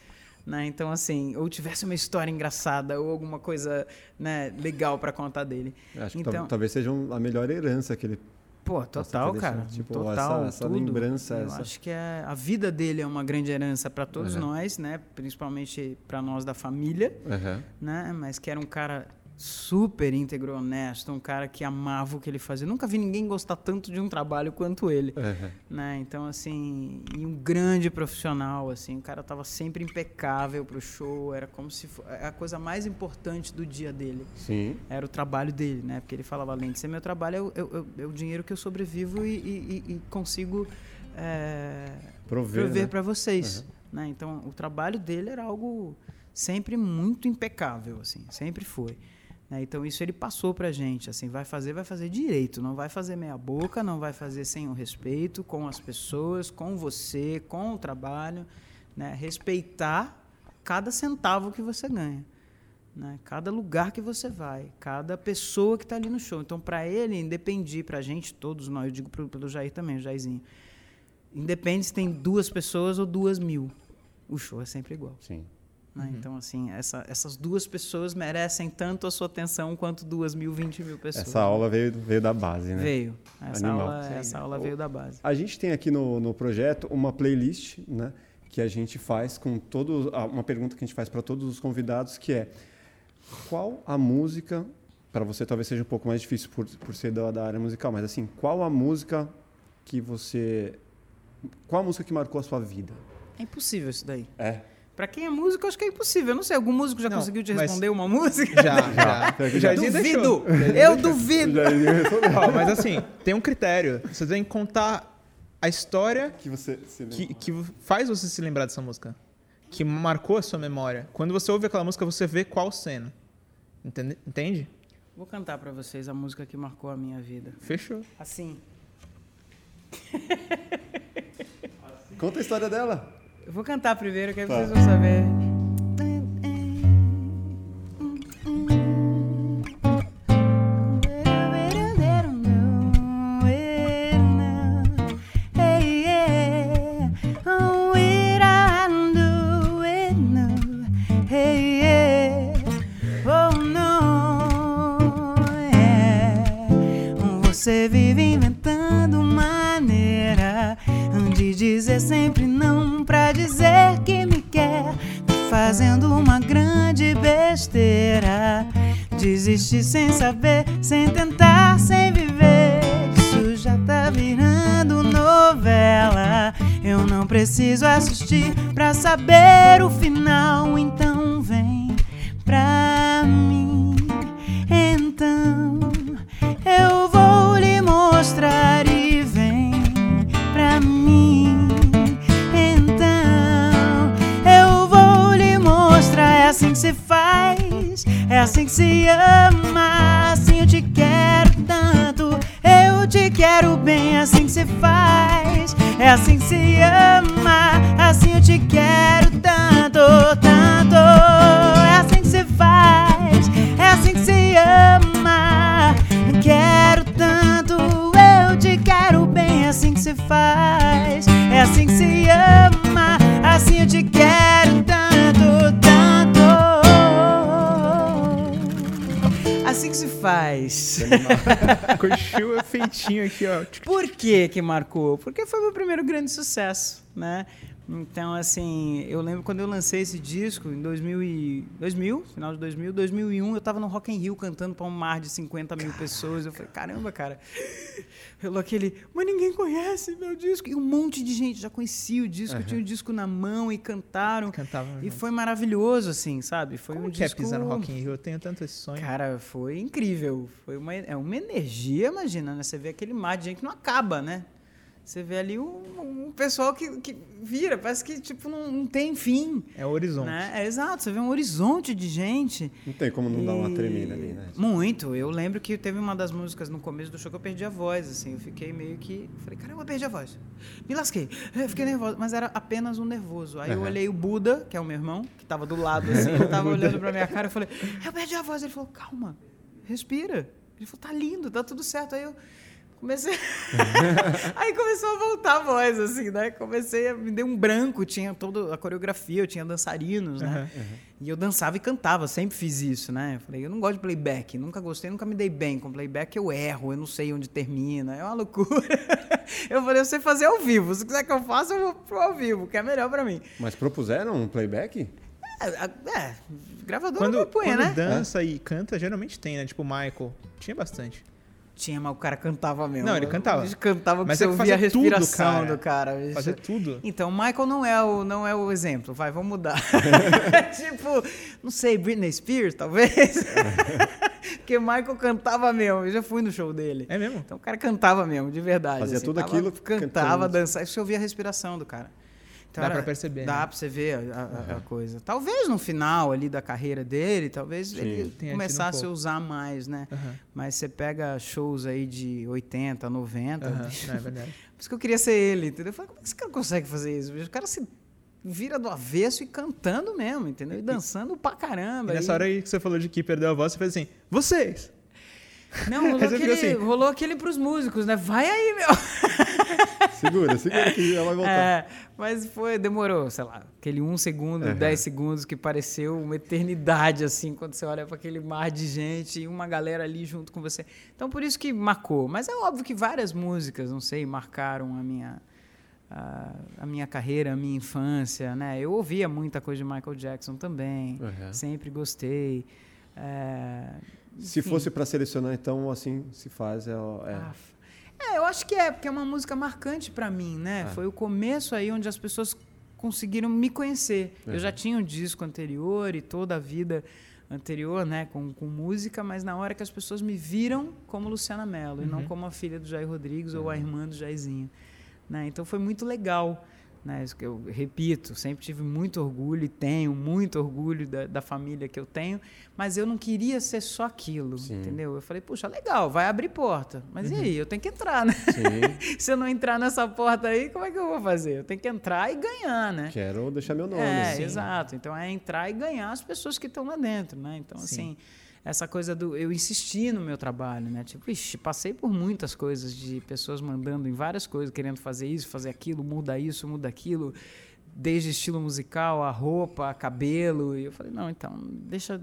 Né? Então, assim, ou tivesse uma história engraçada ou alguma coisa né, legal para contar dele. Acho que então, tal- talvez seja a melhor herança que ele Pô, total, cara. tipo, total, essa- essa tudo. lembrança, Eu essa- acho que é, a vida dele é uma grande herança para todos Uhum. nós, né? Principalmente para nós da família, Aham. né? Mas que era um cara super íntegro, honesto, um cara que amava o que ele fazia. Nunca vi ninguém gostar tanto de um trabalho quanto ele, Aham. né? Então assim, e um grande profissional, assim, o cara tava sempre impecável pro show, era como se é a coisa mais importante do dia dele Sim. era o trabalho dele, né? Porque ele falava, além de ser meu trabalho, é o, é é o dinheiro que eu sobrevivo e, e- e- consigo é, Prover, prover né? para vocês. Né? Então, o trabalho dele era algo sempre muito impecável, assim, sempre foi. Né? Então, isso ele passou pra gente, assim, vai fazer, vai fazer direito, não vai fazer meia boca, não vai fazer sem o respeito com as pessoas, com você, com o trabalho, né? Respeitar cada centavo que você ganha. Né? Cada lugar que você vai, cada pessoa que está ali no show. Então, para ele, independe, para a gente, todos nós, eu digo pelo Jair também, o Jairzinho, independe se tem duas pessoas ou duas mil, o show é sempre igual. Sim. Né? Uhum. Então, assim, essa, essas duas pessoas merecem tanto a sua atenção quanto duas mil, vinte mil pessoas. Essa aula veio, veio da base, né? Veio. Essa aula, essa aula veio da base. A gente tem aqui no, no projeto uma playlist, né? Que a gente faz com todos. Uma pergunta que a gente faz para todos os convidados, que é qual a música. Para você talvez seja um pouco mais difícil por, por ser da, da área musical, mas assim, qual a música que você. Qual a música que marcou a sua vida? É impossível isso daí. É. Pra quem é músico, acho que é impossível. Eu não sei, algum músico já não, conseguiu te responder uma música? Já, já. já. duvido! Eu duvido! oh, mas assim, tem um critério. Você tem que contar a história que, você que, que faz você se lembrar dessa música. Que marcou a sua memória. Quando você ouve aquela música, você vê qual cena. Entende? Entende? Vou cantar para vocês a música que marcou a minha vida. Fechou. Assim. Conta a história dela. Eu vou cantar primeiro, que aí tá. vocês vão saber. Curtiu o feitinho aqui, ó. Por que que marcou? Porque foi meu primeiro grande sucesso, né? Então, assim, eu lembro quando eu lancei esse disco, em 2000, e, 2000 final de 2000, 2001, eu tava no Rock in Rio cantando para um mar de 50 mil pessoas. Eu falei, caramba, cara. Pelo aquele, mas ninguém conhece meu disco. E um monte de gente já conhecia o disco, uhum. tinha o disco na mão e cantaram. Cantavam. E foi maravilhoso, assim, sabe? Foi Como um que disco... é pisar no Rock in Rio? Eu tenho tanto esse sonho. Cara, foi incrível. Foi uma, é uma energia, imagina, né? Você vê aquele mar de gente que não acaba, né? Você vê ali um, um pessoal que, que, vira, parece que tipo não, não tem fim. É o horizonte. Né? É exato, você vê um horizonte de gente. Não tem como não e... dar uma tremida ali, né? Muito. Eu lembro que teve uma das músicas no começo do show que eu perdi a voz, assim. Eu fiquei meio que. Falei, caramba, eu perdi a voz. Me lasquei. Eu fiquei nervoso, mas era apenas um nervoso. Aí uhum. eu olhei o Buda, que é o meu irmão, que estava do lado, assim, ele tava olhando pra minha cara. Eu falei, eu perdi a voz. Ele falou, calma, respira. Ele falou, tá lindo, tá tudo certo. Aí eu Comecei. aí começou a voltar a voz, assim, né? Comecei a me deu um branco, tinha toda a coreografia, eu tinha dançarinos, né? Uhum, uhum. E eu dançava e cantava, sempre fiz isso, né? Eu falei, eu não gosto de playback, nunca gostei, nunca me dei bem com playback, eu erro, eu não sei onde termina, é uma loucura. eu falei, eu sei fazer ao vivo, se quiser que eu faça, eu vou pro ao vivo, que é melhor para mim. Mas propuseram um playback? É, é gravador quando, não põe, quando né? dança é. e canta, geralmente tem, né? Tipo o Michael, tinha bastante. Tinha, mas o cara cantava mesmo. Não, ele cantava. Ele cantava mas você ouvia a respiração tudo, do cara. Fazer tudo. Então, o Michael não é o, não é o exemplo. Vai, vamos mudar. tipo, não sei, Britney Spears, talvez. Porque o Michael cantava mesmo. Eu já fui no show dele. É mesmo? Então, o cara cantava mesmo, de verdade. Fazia assim, tudo tava, aquilo. Cantava, dançava. Você ouvia a respiração do cara. Então, dá para perceber. Dá né? para você ver a, a, a, coisa. Talvez no final ali da carreira dele, talvez Sim. ele Tem começasse um a usar mais, né? Uhum. Mas você pega shows aí de 80, 90. Uhum. É verdade. Por isso que eu queria ser ele, entendeu? Eu falei, como é que esse cara consegue fazer isso? O cara se vira do avesso e cantando mesmo, entendeu? E dançando pra caramba. E nessa E- hora aí que você falou de que perdeu a voz, você fez assim, vocês! Não, rolou aquele, assim. rolou aquele pros músicos, né? Vai aí, meu! Segura, segura que já vai voltar. É, mas foi, demorou, sei lá, aquele um segundo, Uhum. dez segundos que pareceu uma eternidade, assim, quando você olha para aquele mar de gente e uma galera ali junto com você. Então, por isso que marcou. Mas é óbvio que várias músicas, não sei, marcaram a minha, a, a minha carreira, a minha infância, né? Eu ouvia muita coisa de Michael Jackson também, Uhum. sempre gostei. É, Se fosse para selecionar, então, assim se faz. É, é. Ah, É, eu acho que é, porque é uma música marcante pra mim, né? É. Foi o começo aí onde as pessoas conseguiram me conhecer. Uhum. Eu já tinha um disco anterior e toda a vida anterior, né, com, com música, mas na hora que as pessoas me viram como Luciana Mello e Uhum. não como a filha do Jair Rodrigues ou a irmã do Jairzinho. Né? Então foi muito legal. Né? Isso que eu repito, sempre tive muito orgulho e tenho muito orgulho da, da família que eu tenho, mas eu não queria ser só aquilo, Sim. entendeu? Eu falei, puxa, legal, vai abrir porta. Mas e aí? Eu tenho que entrar, né? Se eu não entrar nessa porta aí, como é que eu vou fazer? Eu tenho que entrar e ganhar, né? quero deixar meu nome. É, Sim. exato. Então é entrar e ganhar as pessoas que estão lá dentro, né? Então, Sim. assim, essa coisa do. Eu insisti no meu trabalho, né? Tipo, ixi, passei por muitas coisas de pessoas mandando em várias coisas, querendo fazer isso, fazer aquilo, muda isso, muda aquilo. Desde estilo musical, a roupa, a cabelo. E eu falei, não, então, deixa.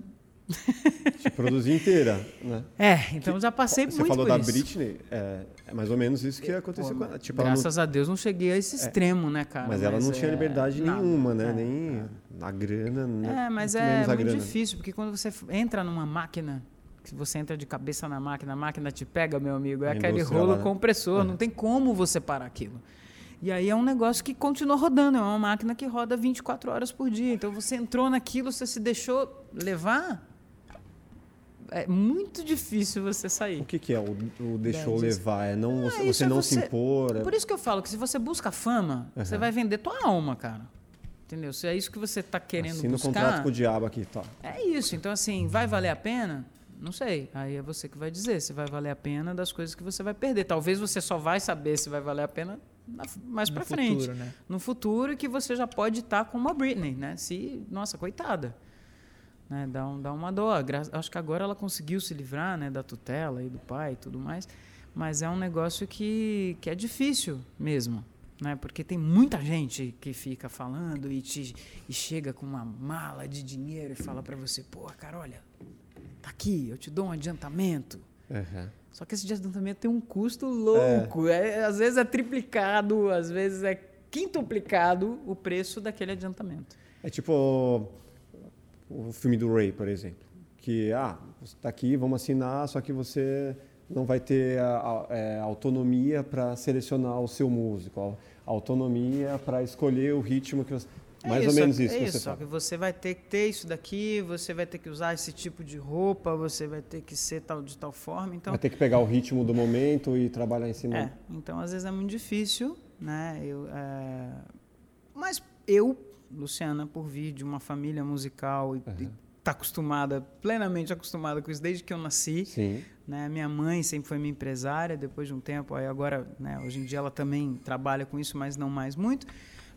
Te produzir inteira, né? É, então já passei Você muito falou por da isso. Britney, é, é mais ou menos isso que aconteceu com ela. Tipo, ela não- Graças a Deus não cheguei a esse extremo, né, cara? mas ela não tinha é, liberdade nada. nenhuma, né? É. Nem a grana, né? É, mas Muito é muito grana. difícil, porque quando você entra numa máquina, que você entra de cabeça na máquina, a máquina te pega, meu amigo, é aquele rolo lá, né? compressor, não tem como você parar aquilo. E aí é um negócio que continua rodando, é uma máquina que roda 24 horas por dia. Então você entrou naquilo, você se deixou levar, é muito difícil você sair. O que, que é o, o deixou É, levar? É não, você, isso você é não você- se impor? é- Por isso que eu falo que se você busca fama, você Aham. vai vender tua alma, cara. Entendeu? Se é isso que você está querendo Assina o buscar... contrato com o diabo aqui, tá? É isso. Então, assim, vai valer a pena? Não sei. Aí é você que vai dizer se vai valer a pena das coisas que você vai perder. Talvez você só vai saber se vai valer a pena na- mais pra frente. futuro, né? No futuro que você já pode estar como a Britney, né? Se, nossa, coitada. Né? Dá, um, dá uma. Gra- Acho que agora ela conseguiu se livrar né, da tutela e do pai e tudo mais. Mas é um negócio que, que é difícil mesmo. Né? Porque tem muita gente que fica falando e, te, e chega com uma mala de dinheiro e fala pra você, pô, cara, olha, tá aqui, eu te dou um adiantamento. Aham. Só que esse adiantamento tem um custo louco. É, às vezes é triplicado, às vezes é quintuplicado o preço daquele adiantamento. É tipo o, filme do Ray, por exemplo. Que, ah, você tá aqui, vamos assinar, só que você não vai ter a, a- é, autonomia para selecionar o seu músico, a autonomia para escolher o ritmo que você... Mais ou menos isso é isso, só que você vai ter que ter isso daqui, você vai ter que usar esse tipo de roupa, você vai ter que ser tal de tal forma. Então, Vai ter que pegar o ritmo do momento e trabalhar em cima. É, então às vezes é muito difícil, né? Eu, é, Mas eu, Luciana, por vir de uma família musical e Aham. estar acostumada, plenamente acostumada com isso desde que eu nasci, Sim. né? Minha mãe sempre foi minha empresária, depois de um tempo, aí agora, né, hoje em dia ela também trabalha com isso, mas não mais muito.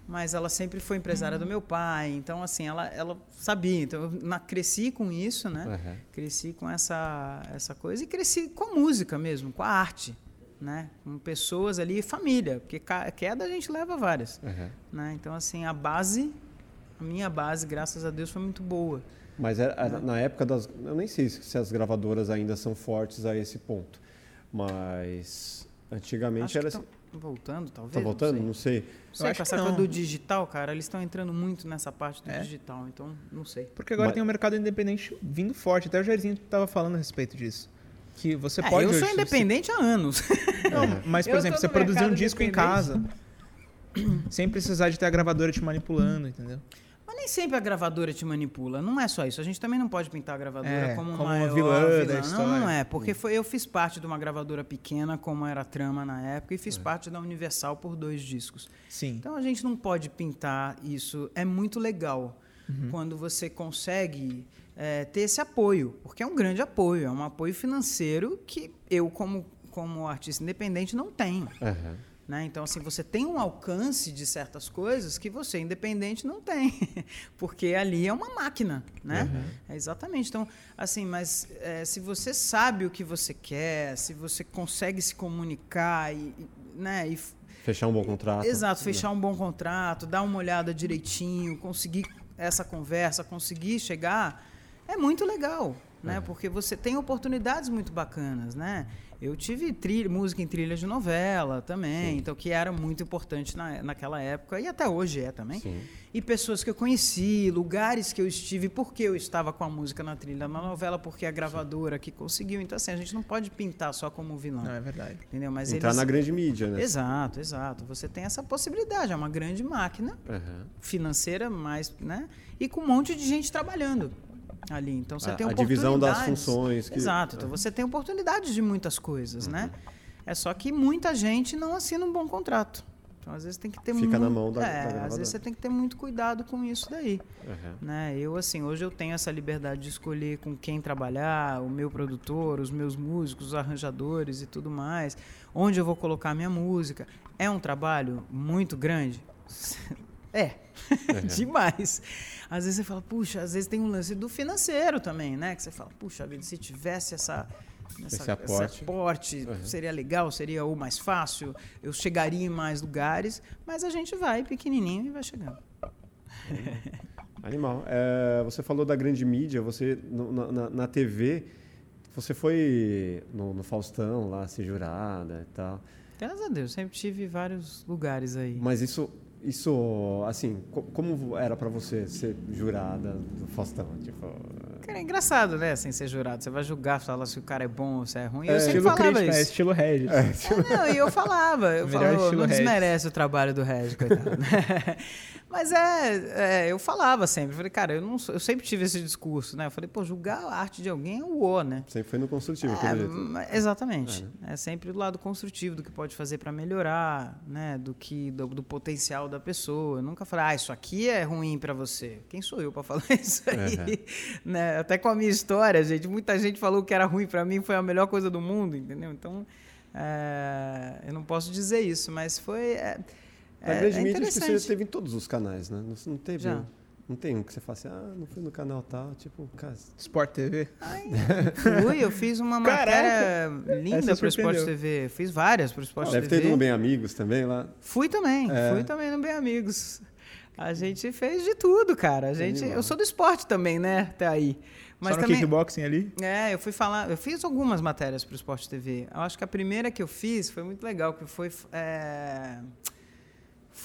Mas ela sempre foi empresária do meu pai, então assim, ela, ela sabia. Então eu na- cresci com isso, né? Aham. Cresci com essa, essa coisa e cresci com a música mesmo, com a arte, né? Com pessoas ali e família, porque queda a gente leva várias, aham. né? Então assim, a base, a minha base, graças a Deus, foi muito boa. Mas era- era- na época das. Eu nem sei se as gravadoras ainda são fortes a esse ponto. Mas antigamente Acho era assim. tão voltando, talvez. Tá voltando? Não Não sei. sei. Não sei, acho com que essa coisa não. do digital, cara, eles estão entrando muito nessa parte do É? digital, então não sei. Porque agora Mas- tem um mercado independente vindo forte. Até o Jairzinho tava falando a respeito disso. Que você É, pode. eu sou independente há anos. Não, mas, por Eu exemplo, você produzir um disco em casa. sem precisar de ter a gravadora te manipulando, entendeu? Mas nem sempre a gravadora te manipula. Não é só isso. A gente também não pode pintar a gravadora É, como, como uma uma vilã da história. Não, não é. Porque foi, eu fiz parte de uma gravadora pequena, como era a Trama na época, e fiz parte da Universal por dois discos. Sim. Então a gente não pode pintar isso. É muito legal Uhum. quando você consegue é, ter esse apoio, porque é um grande apoio, é um apoio financeiro que eu, como, como artista independente, não tenho. Aham. Né? Então, assim, você tem um alcance de certas coisas que você, independente, não tem. Porque ali é uma máquina, né? Uhum. É exatamente. Então, assim, mas é, se você sabe o que você quer, se você consegue se comunicar e, né, e Fechar um bom contrato. Exato, fechar um bom contrato, dar uma olhada direitinho, conseguir essa conversa, conseguir chegar, é muito legal, né? É. Porque você tem oportunidades muito bacanas, né? Eu tive trilha, música em trilha de novela também, Sim. então que era muito importante na, naquela época e até hoje é também. Sim. E pessoas que eu conheci, lugares que eu estive, porque eu estava com a música na trilha na novela, porque a gravadora Sim. que conseguiu. Então assim, a gente não pode pintar só como vilão. Não, é verdade. Entendeu? Mas Entrar eles... na grande mídia, né? Exato, exato. Você tem essa possibilidade, é uma grande máquina uhum. financeira, mais, né? E com um monte de gente trabalhando ali. Então você a, tem a divisão das funções. Que... Exato. Então você tem oportunidades de muitas coisas, né? uhum. né? É só que muita gente não assina um bom contrato. Então, às vezes tem que ter Fica muito, na mão da, é, da às vezes você tem que ter muito cuidado com isso daí. Uhum. Né? Eu, assim, hoje eu tenho essa liberdade de escolher com quem trabalhar, o meu produtor, os meus músicos, os arranjadores e tudo mais, onde eu vou colocar minha música. É um trabalho muito grande? É, uhum. demais. Às vezes você fala, puxa, às vezes tem um lance do financeiro também, né? Que você fala, puxa vida, se tivesse essa, essa esse aporte, esse aporte uhum. seria legal, seria o mais fácil, eu chegaria em mais lugares, mas a gente vai pequenininho e vai chegando. Animal. É, você falou da grande mídia, você no, na, na, TV, você foi no, no Faustão lá, ser jurada e tal. Graças a Deus, sempre tive vários lugares aí. Mas isso isso, assim, como era para você ser jurada do Faustão? Tipo... Cara, é engraçado, né? Assim, ser jurado. Você vai julgar, falar se o cara é bom ou se é ruim. É, eu sempre estilo falava isso. É estilo Regis. É, estilo... É, não, e eu falava. Eu falava, não desmerece o trabalho do Regis, coitado. Mas é, é, eu falava sempre, falei, cara, eu, não, eu sempre tive esse discurso, né? Eu falei, pô, julgar a arte de alguém é o O, né? Sempre foi no construtivo, é. Exatamente. É, né? é, sempre do lado construtivo, do que pode fazer para melhorar, né? Do que do, do, potencial da pessoa. Eu nunca falei, ah, isso aqui é ruim para você. Quem sou eu para falar isso aí? Uhum. Né? Até com a minha história, gente, muita gente falou que era ruim para mim, foi a melhor coisa do mundo, entendeu? Então, é, eu não posso dizer isso, mas foi é, a grande é mídia acho que você teve em todos os canais, né? Não, não teve. Já. Não tem um que você fala assim, ah, não fui no canal tal, tipo, cara. Sport TV? Ai, fui, eu fiz uma matéria linda pro Sport TV. Fiz várias pro Sport ah, TV. Deve ter ido no Bem Amigos também lá. Fui também, é. fui também no Bem Amigos. A gente fez de tudo, cara. A gente, eu sou do esporte também, né? Até aí. Mas Só no também, kickboxing ali? É, eu fui falar, eu fiz algumas matérias pro Sport TV. Eu acho que a primeira que eu fiz foi muito legal, que foi. É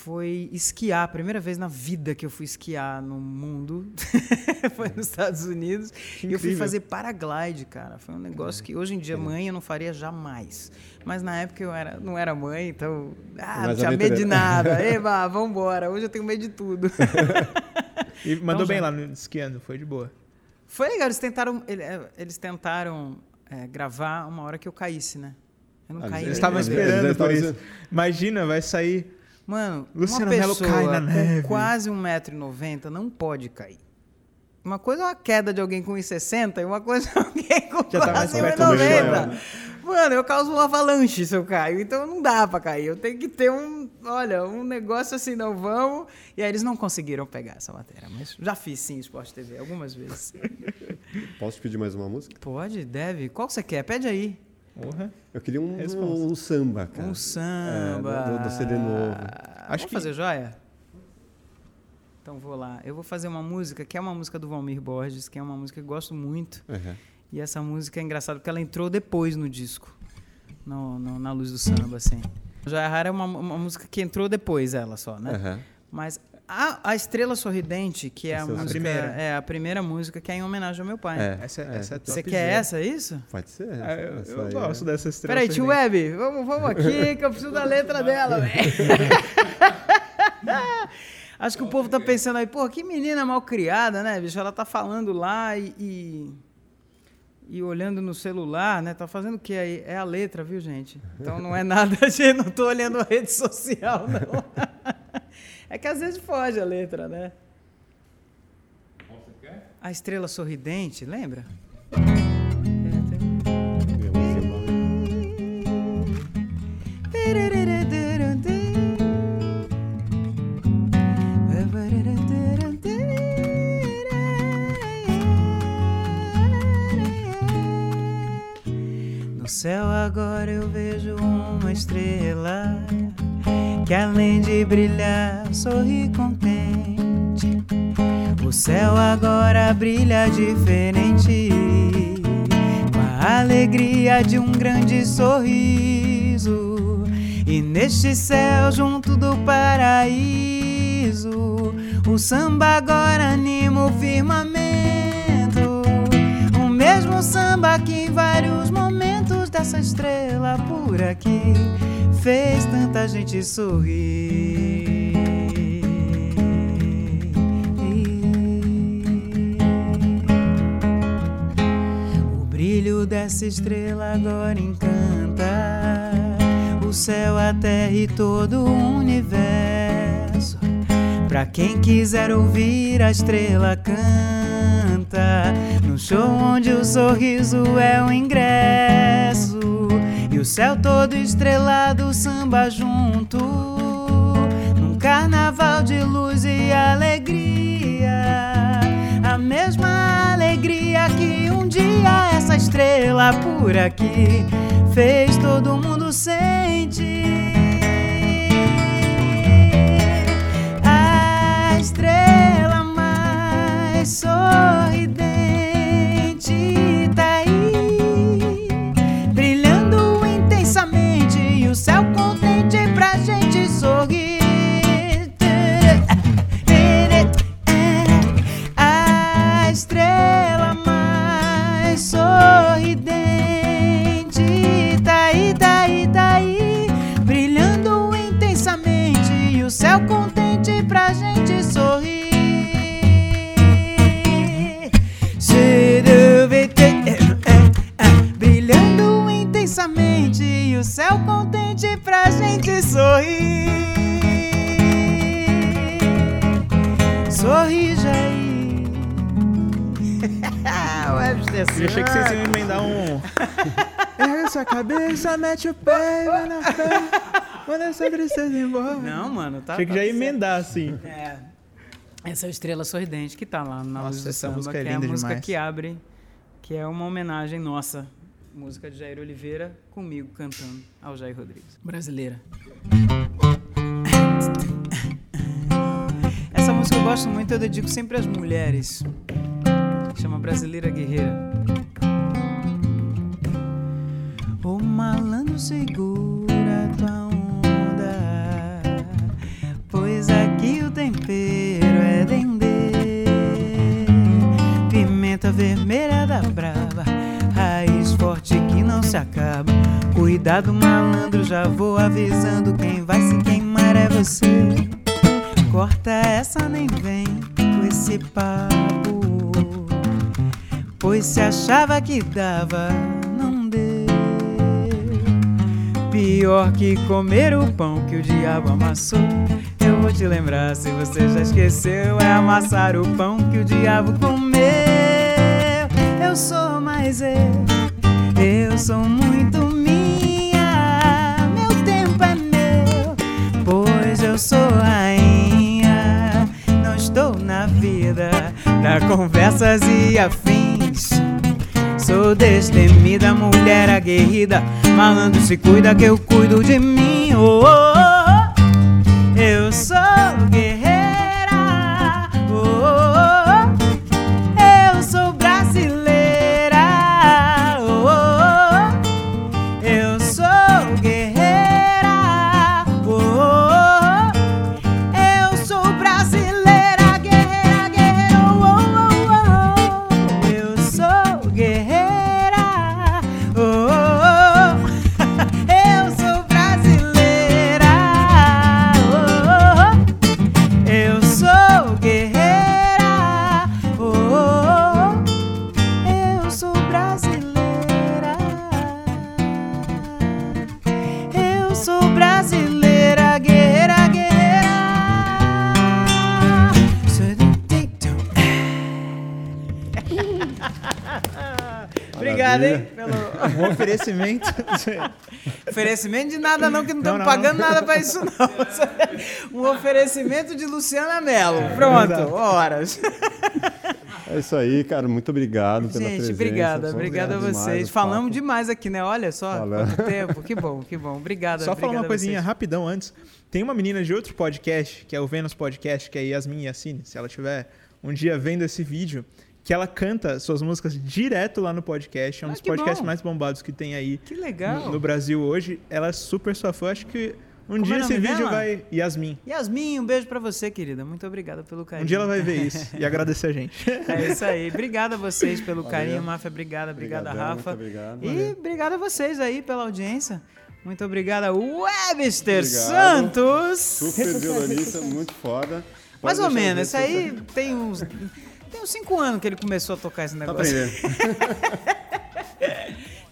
foi esquiar. A primeira vez na vida que eu fui esquiar no mundo foi nos Estados Unidos. E eu fui fazer paraglide, cara. Foi um negócio que hoje em dia mãe eu não faria jamais. Mas na época eu era, não era mãe, então. Ah, não tinha medo de nada. Eba, vambora. Hoje eu tenho medo de tudo. e mandou então, bem já... lá no esquiando, foi de boa. Foi legal. Eles tentaram, é, eles tentaram é, gravar uma hora que eu caísse, né? Eu não ah, caí. Eles estavam esperando por isso. Imagina, vai sair Mano, Luciano uma pessoa cai na neve. com quase 1,90m não pode cair. Uma coisa é uma queda de alguém com 1,60 e uma coisa é alguém com Já tá quase 1,90m. Mano, eu causo uma avalanche se eu caio, então não dá pra cair. Eu tenho que ter um, olha, um negócio assim, não vamos. E aí eles não conseguiram pegar essa matéria, mas já fiz sim Esporte TV algumas vezes. Posso te pedir mais uma música? Pode, deve. Qual você quer? Pede aí. Porra. Eu queria um, um, um samba, cara. Um samba. É, do, do, CD novo. Acho Vamos que... fazer joia? Então vou lá. Eu vou fazer uma música que é uma música do Valmir Borges, que é uma música que eu gosto muito. Uhum. E essa música é engraçada porque ela entrou depois no disco. No, no, na luz do samba, assim. Joia Rara é uma, uma música que entrou depois, ela só, né? Uhum. Mas a, a Estrela Sorridente, que é a, música, primeira. é a primeira música que é em homenagem ao meu pai. É, essa, é, essa é Você quer essa, é isso? Pode ser. É, eu, eu gosto é. dessa estrela. Peraí, tio Web, vamos, vamos aqui que eu preciso da letra dela, velho. Acho que o povo tá pensando aí, pô, que menina mal criada, né, bicho? Ela tá falando lá e, e, e, olhando no celular, né? Tá fazendo o que aí? É a letra, viu, gente? Então não é nada, gente, não tô olhando a rede social, não. É que às vezes foge a letra, né? A estrela sorridente, lembra? É, no céu agora eu vejo uma estrela que além de brilhar sorri contente. O céu agora brilha diferente, com a alegria de um grande sorriso. E neste céu junto do paraíso, o samba agora anima o firmamento. O mesmo samba que em vários momentos dessa estrela por aqui fez tanta gente sorrir. O brilho dessa estrela agora encanta o céu, a terra e todo o universo. Pra quem quiser ouvir, a estrela canta. No show onde o sorriso é o ingresso. Céu todo estrelado, samba junto. Num carnaval de luz e alegria. A mesma alegria que um dia essa estrela por aqui fez todo mundo sentir. O céu contente pra gente sorrir. Sorri, Jair. Webster Eu achei que vocês iam emendar um. Erga sua cabeça, mete o pé, vai na fé. Manda essa tristeza embora. Não, mano, tá. Achei que tá já ia emendar assim. É. Essa estrela sorridente que tá lá na Nossa, Luz do essa Samba, música é que é a linda música demais. que abre, que é uma homenagem nossa. Música de Jair Oliveira, comigo cantando ao Jair Rodrigues. Brasileira. Essa música eu gosto muito, eu dedico sempre às mulheres. Chama Brasileira Guerreira. O malandro segura tua onda, pois aqui o tempero é dendê. Pimenta vermelha da brava, se acaba. Cuidado, malandro, já vou avisando: quem vai se queimar é você. Corta essa, nem vem com esse papo. Pois se achava que dava, não deu. Pior que comer o pão que o diabo amassou. Eu vou te lembrar, se você já esqueceu, é amassar o pão que o diabo comeu. Eu sou mais eu, sou muito minha. Meu tempo é meu, pois eu sou rainha. Não estou na vida pra conversas e afins. Sou destemida, mulher aguerrida. Malandro se cuida que eu cuido de mim. Oh, oh, oh. Oferecimento. oferecimento de nada, não, que não estamos não, pagando nada pra isso, não. Um oferecimento de Luciana Mello. Pronto, horas. É isso aí, cara. Muito obrigado pela Gente, presença. obrigada, a demais vocês. o Falamos papo. demais aqui, né? Olha só, Falando. quanto tempo. Que bom, que bom. Obrigada, Só falar uma coisinha rapidão antes. Tem uma menina de outro podcast, que é o Vênus Podcast, que é Yasmin Yassine. Se ela tiver um dia vendo esse vídeo, que ela canta suas músicas direto lá no podcast. É um Ah, dos podcasts bom. mais bombados que tem aí Que legal. no, no Brasil hoje. Ela é super sua fã. Acho que um Como dia é esse vídeo dela? vai. Yasmin. Yasmin, um beijo pra você, querida. Muito obrigada pelo carinho. Um dia ela vai ver isso e agradecer a gente. É isso aí. Obrigada a vocês pelo Valeu. carinho, Máfia. Obrigada, obrigada, Rafa. muito obrigado. E obrigado a vocês aí pela audiência. Muito obrigada, Webster Obrigado. Santos. Super violonista, muito foda. Pode Mais ou menos. Isso aí tem uns, tem uns cinco anos que ele começou a tocar esse Tá negócio. aprendendo.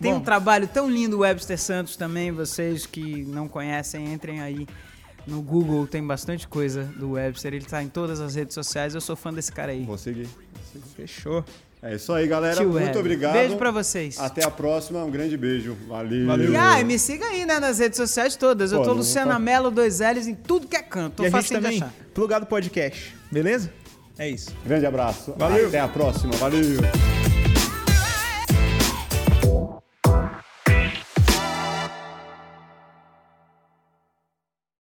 Tem um Bom. trabalho tão lindo, Webster Santos, também. Vocês que não conhecem, entrem aí no Google. Tem bastante coisa do Webster. Ele tá em todas as redes sociais. Eu sou fã desse cara aí. Vou seguir. Fechou. É isso aí, galera. Tio muito Web. obrigado. Beijo pra vocês. Até a próxima. Um grande beijo. Valeu. Valeu. E ah, e me siga aí, né, nas redes sociais todas. Eu Pô, tô não Luciana tá- Mello, dois L's em tudo que é canto. Tô e a gente também, achar. plugado podcast. Beleza? É isso. Grande abraço. Valeu. Até a próxima. Valeu.